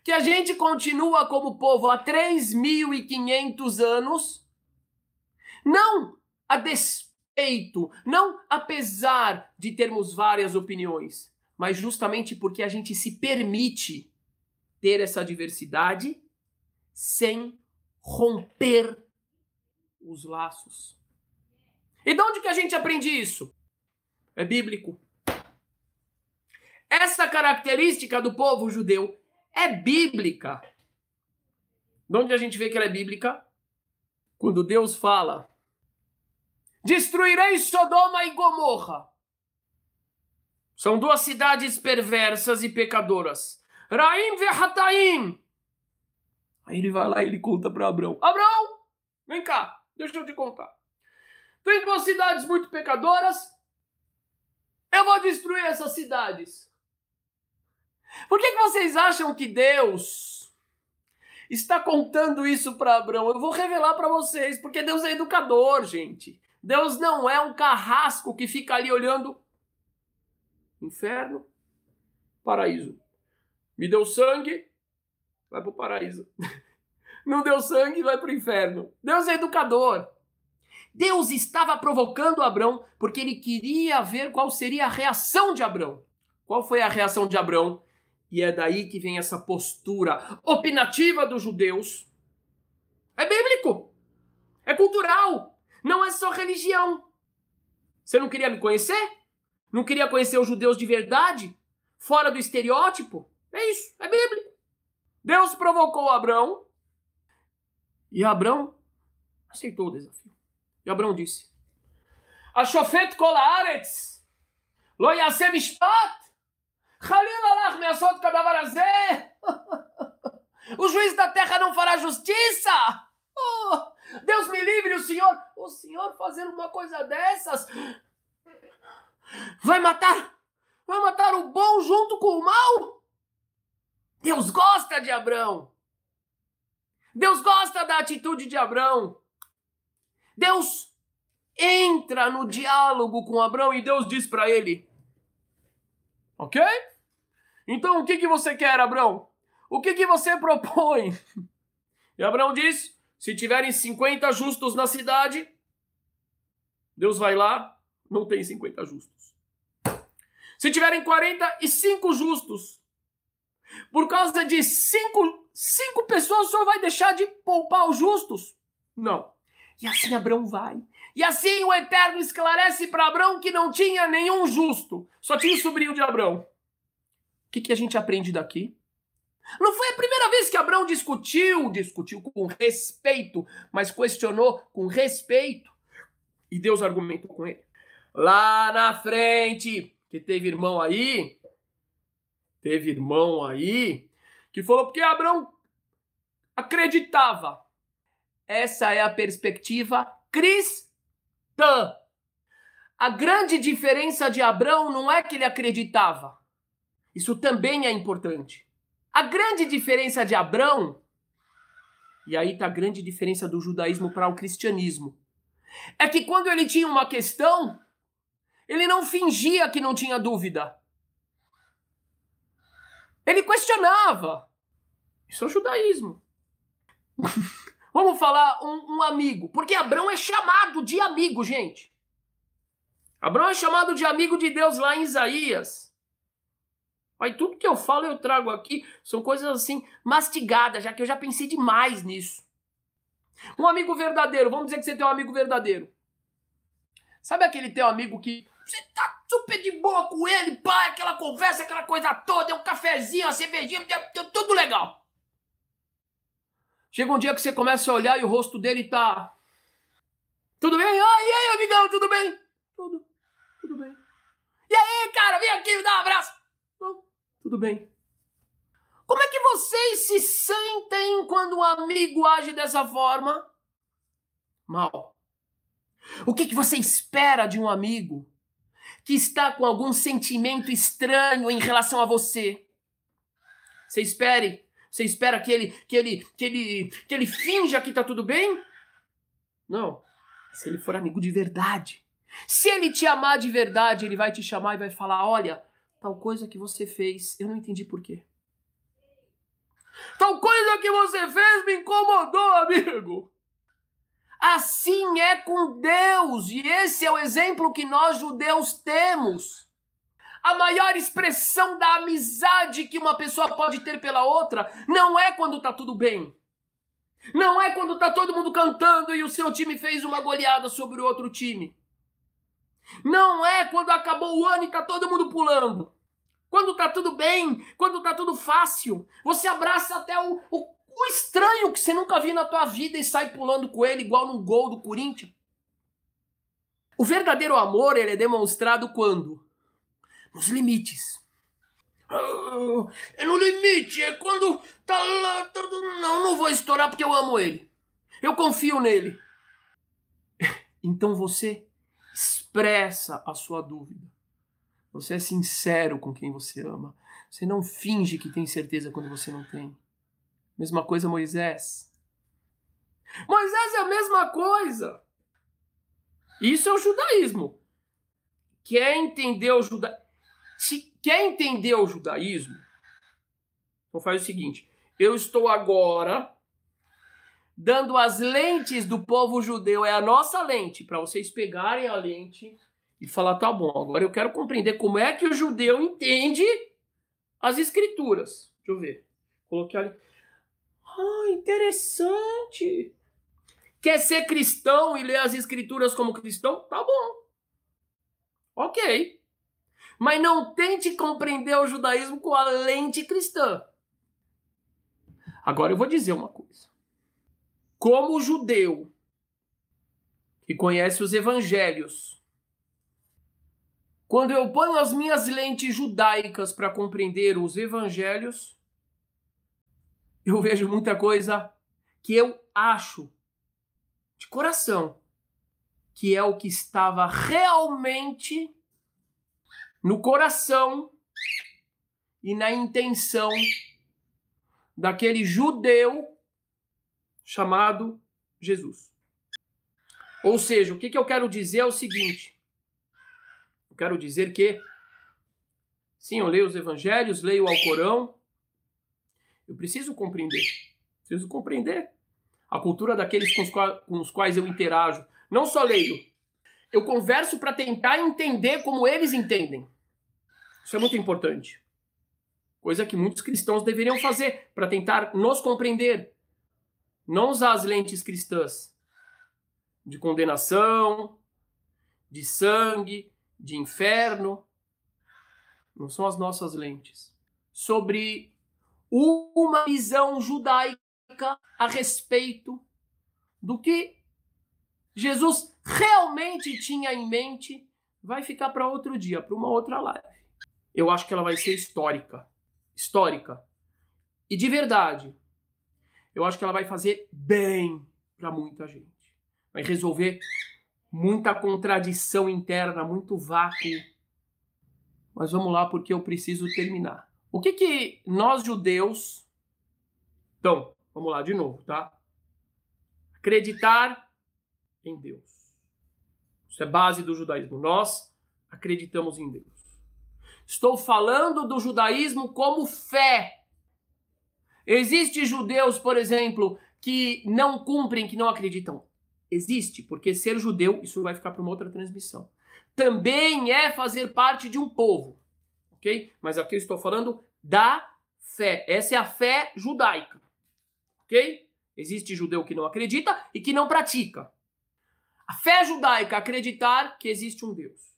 que a gente continua como povo há 3.500 anos, não a despeito, não apesar de termos várias opiniões, mas justamente porque a gente se permite ter essa diversidade sem romper os laços. E de onde que a gente aprende isso? É bíblico. essa característica do povo judeu é bíblica. De onde a gente vê que ela é bíblica? Quando Deus fala: Destruirei Sodoma e Gomorra. São duas cidades perversas e pecadoras. Raim Hataim. Aí ele vai lá e ele conta para Abraão: Abraão, vem cá, deixa eu te contar. Tem duas cidades muito pecadoras. Eu vou destruir essas cidades. Por que, que vocês acham que Deus está contando isso para Abraão? Eu vou revelar para vocês, porque Deus é educador, gente. Deus não é um carrasco que fica ali olhando inferno, paraíso. Me deu sangue, vai para o paraíso. Não deu sangue, vai para o inferno. Deus é educador. Deus estava provocando Abraão porque ele queria ver qual seria a reação de Abraão. Qual foi a reação de Abraão? E é daí que vem essa postura opinativa dos judeus. É bíblico. É cultural. Não é só religião. Você não queria me conhecer? Não queria conhecer os judeus de verdade? Fora do estereótipo? É isso. É bíblico. Deus provocou Abraão. E Abraão aceitou o desafio. E Abraão disse: Ashofet kol haaretz lo yaseh mishpat O juiz da terra não fará justiça. Oh, Deus me livre, o senhor, o senhor fazendo uma coisa dessas, vai matar, vai matar o bom junto com o mal. Deus gosta de Abraão. Deus gosta da atitude de Abraão. Deus entra no diálogo com Abraão e Deus diz para ele: Ok? Então o que, que você quer, Abraão? O que, que você propõe? E Abraão diz: se tiverem 50 justos na cidade, Deus vai lá, não tem 50 justos. Se tiverem 45 justos, por causa de cinco, cinco pessoas, o senhor vai deixar de poupar os justos? Não. E assim Abraão vai. E assim o Eterno esclarece para Abraão que não tinha nenhum justo, só tinha o sobrinho de Abraão. O que, que a gente aprende daqui? Não foi a primeira vez que Abraão discutiu, discutiu com respeito, mas questionou com respeito. E Deus argumentou com ele. Lá na frente, que teve irmão aí, teve irmão aí, que falou porque Abraão acreditava. Essa é a perspectiva cristã. A grande diferença de Abraão não é que ele acreditava. Isso também é importante. A grande diferença de Abraão, e aí está a grande diferença do judaísmo para o cristianismo, é que quando ele tinha uma questão, ele não fingia que não tinha dúvida. Ele questionava. Isso é o judaísmo. Vamos falar um, um, amigo. Porque Abraão é chamado de amigo, gente. Abraão é chamado de amigo de Deus lá em Isaías. Aí tudo que eu falo eu trago aqui são coisas assim mastigadas, já que eu já pensei demais nisso. Um amigo verdadeiro, vamos dizer que você tem um amigo verdadeiro. Sabe aquele teu amigo que você tá super de boa com ele, pai, aquela conversa, aquela coisa toda, é um cafezinho, uma cervejinha, tudo legal. Chega um dia que você começa a olhar e o rosto dele tá. Tudo bem? Ah, e aí, amigão, tudo bem? Tudo, tudo bem. E aí, cara, vem aqui me dar um abraço. tudo bem. Como é que vocês se sentem quando um amigo age dessa forma? Mal. O que, que você espera de um amigo que está com algum sentimento estranho em relação a você. Você espere, você espera que ele que ele que ele que ele finja que está tudo bem? Não. Se ele for amigo de verdade, se ele te amar de verdade, ele vai te chamar e vai falar: "Olha, tal coisa que você fez, eu não entendi por quê. Tal coisa que você fez me incomodou, amigo. Assim é com Deus, e esse é o exemplo que nós judeus temos. A maior expressão da amizade que uma pessoa pode ter pela outra não é quando tá tudo bem. Não é quando tá todo mundo cantando e o seu time fez uma goleada sobre o outro time. Não é quando acabou o ano e tá todo mundo pulando. Quando tá tudo bem, quando tá tudo fácil, você abraça até o, o, o estranho que você nunca viu na tua vida e sai pulando com ele igual num gol do Corinthians. O verdadeiro amor ele é demonstrado quando? Nos limites. É no limite, é quando tá lá, tá, não, não vou estourar porque eu amo ele. Eu confio nele. Então você expressa a sua dúvida. Você é sincero com quem você ama. Você não finge que tem certeza quando você não tem. Mesma coisa Moisés. Moisés é a mesma coisa. Isso é o judaísmo. Quer entender o judaísmo? Se quer entender o judaísmo, então faz o seguinte: eu estou agora dando as lentes do povo judeu, é a nossa lente, para vocês pegarem a lente e falar: tá bom, agora eu quero compreender como é que o judeu entende as escrituras. Deixa eu ver. Coloquei ali. Ah, interessante. Quer ser cristão e ler as escrituras como cristão? Tá bom. Ok. Mas não tente compreender o judaísmo com a lente cristã. Agora eu vou dizer uma coisa. Como judeu que conhece os evangelhos, quando eu ponho as minhas lentes judaicas para compreender os evangelhos, eu vejo muita coisa que eu acho de coração que é o que estava realmente no coração e na intenção daquele judeu chamado Jesus. Ou seja, o que, que eu quero dizer é o seguinte: eu quero dizer que, sim, eu leio os evangelhos, leio o Alcorão, eu preciso compreender, preciso compreender a cultura daqueles com os, quais, com os quais eu interajo. Não só leio, eu converso para tentar entender como eles entendem. Isso é muito importante. Coisa que muitos cristãos deveriam fazer para tentar nos compreender. Não usar as lentes cristãs de condenação, de sangue, de inferno. Não são as nossas lentes. Sobre uma visão judaica a respeito do que Jesus realmente tinha em mente, vai ficar para outro dia, para uma outra live. Eu acho que ela vai ser histórica. Histórica. E de verdade, eu acho que ela vai fazer bem para muita gente. Vai resolver muita contradição interna, muito vácuo. Mas vamos lá, porque eu preciso terminar. O que que nós judeus. Então, vamos lá de novo, tá? Acreditar em Deus. Isso é base do judaísmo. Nós acreditamos em Deus. Estou falando do judaísmo como fé. Existem judeus, por exemplo, que não cumprem, que não acreditam. Existe, porque ser judeu, isso vai ficar para uma outra transmissão. Também é fazer parte de um povo. Ok? Mas aqui eu estou falando da fé. Essa é a fé judaica. Ok? Existe judeu que não acredita e que não pratica. A fé judaica acreditar que existe um Deus.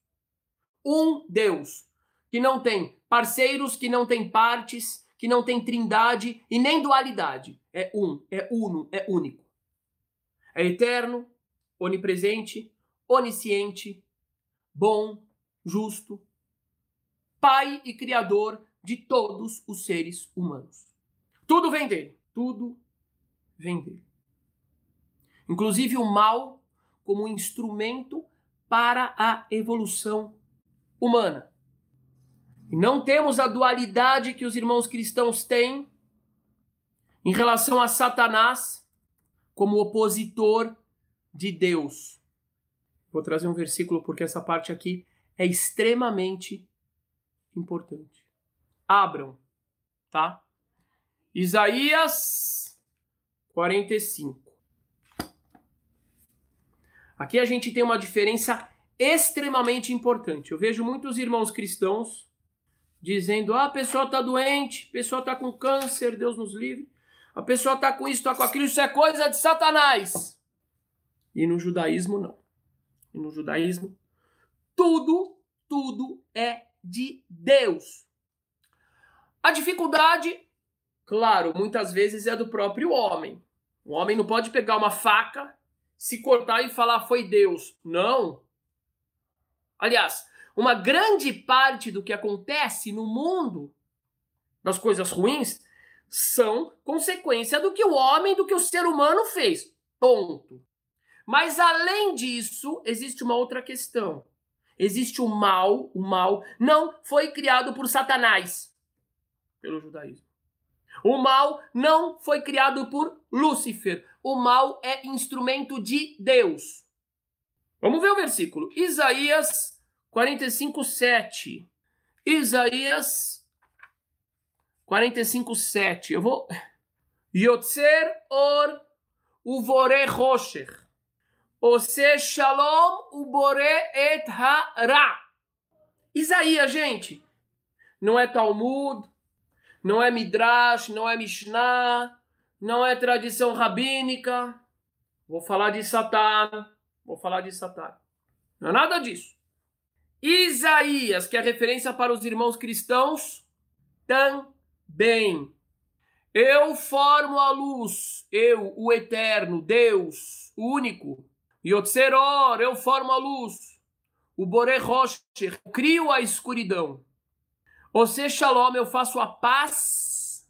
Um Deus que não tem parceiros, que não tem partes, que não tem trindade e nem dualidade. É um, é uno, é único. É eterno, onipresente, onisciente, bom, justo, pai e criador de todos os seres humanos. Tudo vem dele, tudo vem dele. Inclusive o mal como instrumento para a evolução humana. E não temos a dualidade que os irmãos cristãos têm em relação a Satanás como opositor de Deus. Vou trazer um versículo porque essa parte aqui é extremamente importante. Abram, tá? Isaías 45. Aqui a gente tem uma diferença extremamente importante. Eu vejo muitos irmãos cristãos dizendo: ah, a pessoa está doente, a pessoa está com câncer, Deus nos livre, a pessoa está com isso, está com aquilo, isso é coisa de Satanás. E no judaísmo, não. E no judaísmo, tudo, tudo é de Deus. A dificuldade, claro, muitas vezes é do próprio homem. O homem não pode pegar uma faca, se cortar e falar foi Deus. Não. Aliás, uma grande parte do que acontece no mundo, das coisas ruins, são consequência do que o homem, do que o ser humano fez. Ponto. Mas além disso, existe uma outra questão. Existe o mal, o mal não foi criado por Satanás, pelo judaísmo. O mal não foi criado por Lúcifer. O mal é instrumento de Deus. Vamos ver o versículo. Isaías 45, 7. Isaías 45, 7. Eu vou. Yotzer or uvore rocher. Ose shalom ubore et ha-ra. Isaías, gente. Não é Talmud, não é Midrash, não é Mishnah, não é tradição rabínica. Vou falar de Satã. Vou falar de Satã. Não é nada disso. Isaías, que é referência para os irmãos cristãos, também. Eu formo a luz, eu, o eterno, Deus, o único. Yotzeror, eu formo a luz. O Bore Rocher, crio a escuridão. Você, Shalom, eu faço a paz.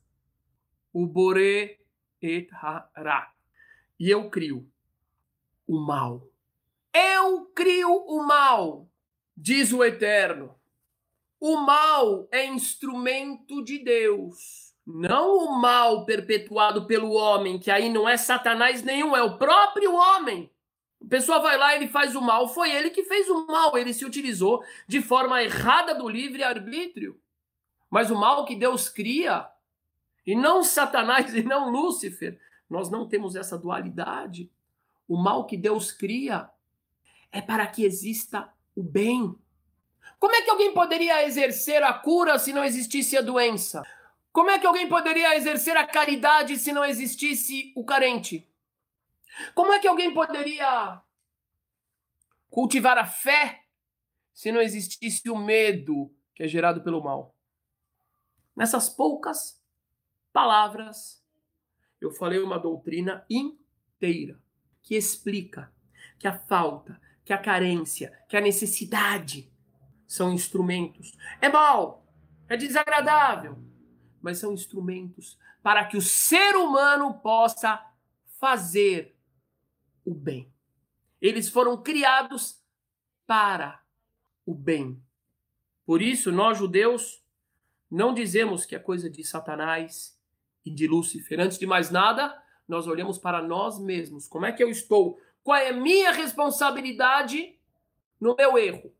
O Bore et Hara. E eu crio o mal. Eu crio o mal, diz o Eterno. O mal é instrumento de Deus. Não o mal perpetuado pelo homem, que aí não é Satanás nenhum, é o próprio homem. A pessoa vai lá, ele faz o mal, foi ele que fez o mal, ele se utilizou de forma errada do livre-arbítrio. Mas o mal que Deus cria, e não Satanás e não Lúcifer, nós não temos essa dualidade. O mal que Deus cria é para que exista o bem. Como é que alguém poderia exercer a cura se não existisse a doença? Como é que alguém poderia exercer a caridade se não existisse o carente? Como é que alguém poderia cultivar a fé se não existisse o medo que é gerado pelo mal? Nessas poucas palavras, eu falei uma doutrina inteira que explica que a falta, que a carência, que a necessidade são instrumentos. É mal, é desagradável, mas são instrumentos para que o ser humano possa fazer o bem. Eles foram criados para o bem. Por isso, nós judeus não dizemos que é coisa de Satanás e de Lúcifer. Antes de mais nada, nós olhamos para nós mesmos. Como é que eu estou? Qual é a minha responsabilidade no meu erro?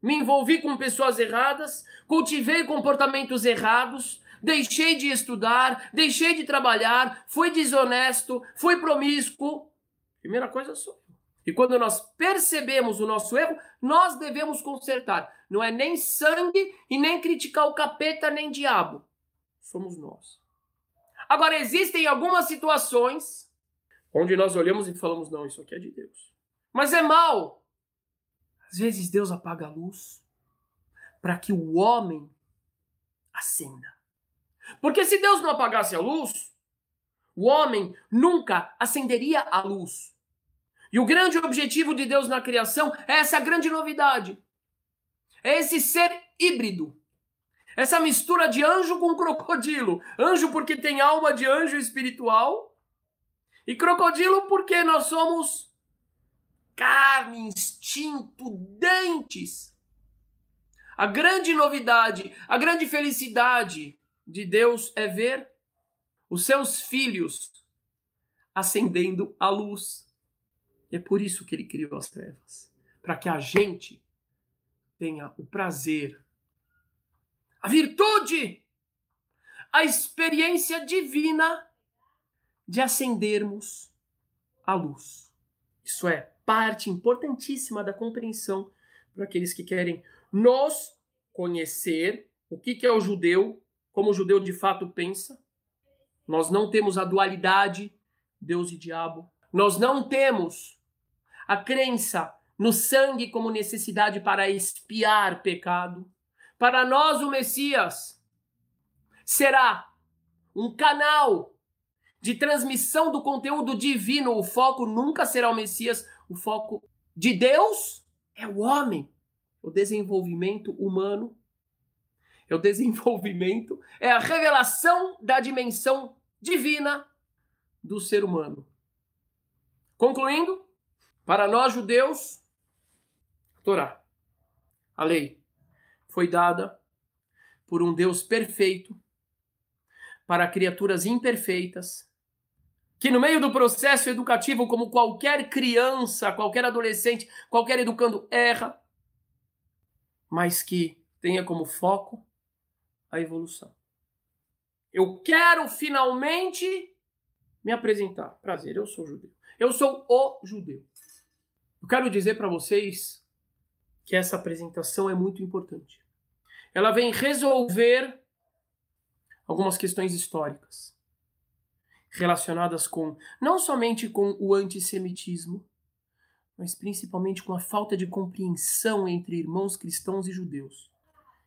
Me envolvi com pessoas erradas, cultivei comportamentos errados, deixei de estudar, deixei de trabalhar, fui desonesto, fui promíscuo. Primeira coisa sou eu. E quando nós percebemos o nosso erro, nós devemos consertar. Não é nem sangue e nem criticar o capeta nem diabo. Somos nós. Agora, existem algumas situações onde nós olhamos e falamos: não, isso aqui é de Deus. Mas é mal. Às vezes Deus apaga a luz para que o homem acenda. Porque se Deus não apagasse a luz, o homem nunca acenderia a luz. E o grande objetivo de Deus na criação é essa grande novidade. É esse ser híbrido essa mistura de anjo com crocodilo. Anjo porque tem alma de anjo espiritual. E crocodilo porque nós somos carne, instinto, dentes. A grande novidade, a grande felicidade de Deus é ver os seus filhos acendendo a luz. E é por isso que ele criou as trevas para que a gente tenha o prazer a virtude, a experiência divina de acendermos a luz. Isso é parte importantíssima da compreensão para aqueles que querem nos conhecer, o que, que é o judeu, como o judeu de fato pensa. Nós não temos a dualidade Deus e diabo. Nós não temos a crença no sangue como necessidade para expiar pecado. Para nós, o Messias será um canal de transmissão do conteúdo divino. O foco nunca será o Messias, o foco de Deus é o homem, o desenvolvimento humano, é o desenvolvimento, é a revelação da dimensão divina do ser humano. Concluindo, para nós judeus, a Torá, a lei, foi dada por um Deus perfeito para criaturas imperfeitas, que no meio do processo educativo, como qualquer criança, qualquer adolescente, qualquer educando erra, mas que tenha como foco a evolução. Eu quero finalmente me apresentar. Prazer, eu sou judeu. Eu sou o judeu. Eu quero dizer para vocês que essa apresentação é muito importante. Ela vem resolver algumas questões históricas relacionadas com não somente com o antissemitismo, mas principalmente com a falta de compreensão entre irmãos cristãos e judeus.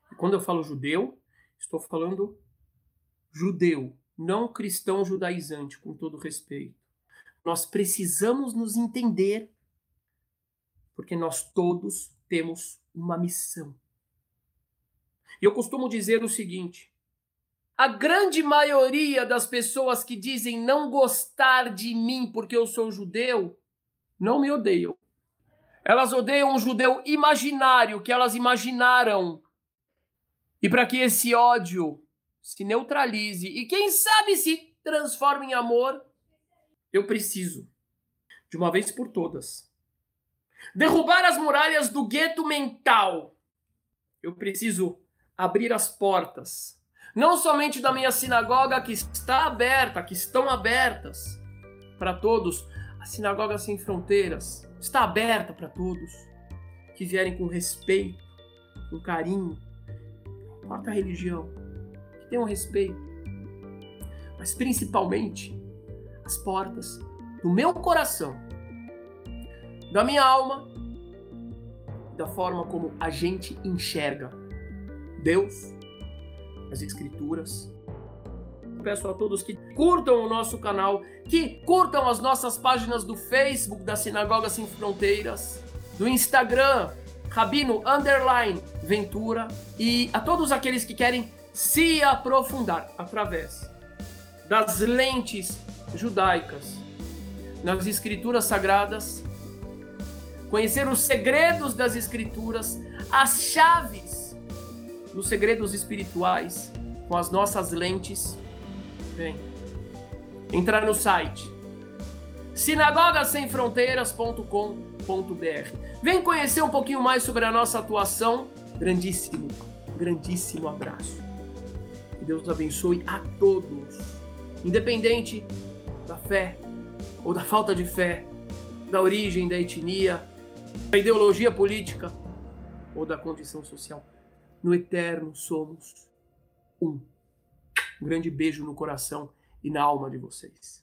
E quando eu falo judeu, estou falando judeu, não cristão judaizante, com todo respeito. Nós precisamos nos entender, porque nós todos temos uma missão. E eu costumo dizer o seguinte: a grande maioria das pessoas que dizem não gostar de mim porque eu sou judeu, não me odeiam. Elas odeiam um judeu imaginário que elas imaginaram. E para que esse ódio se neutralize e quem sabe se transforme em amor, eu preciso, de uma vez por todas, derrubar as muralhas do gueto mental. Eu preciso abrir as portas, não somente da minha sinagoga que está aberta, que estão abertas para todos, a sinagoga sem fronteiras está aberta para todos que vierem com respeito, com carinho, não importa a religião, tenham respeito, mas principalmente as portas do meu coração, da minha alma, da forma como a gente enxerga Deus, as Escrituras. Peço a todos que curtam o nosso canal, que curtam as nossas páginas do Facebook da Sinagoga Sem Fronteiras, do Instagram, Rabino Underline Ventura, e a todos aqueles que querem se aprofundar através das lentes judaicas nas escrituras sagradas, conhecer os segredos das escrituras, as chaves dos segredos espirituais com as nossas lentes. Vem. Entrar no site sinagogasemfronteiras.com.br. Vem conhecer um pouquinho mais sobre a nossa atuação. Grandíssimo, grandíssimo abraço. Que Deus abençoe a todos, independente da fé ou da falta de fé, da origem, da etnia, da ideologia política ou da condição social. No eterno somos um. Um grande beijo no coração e na alma de vocês.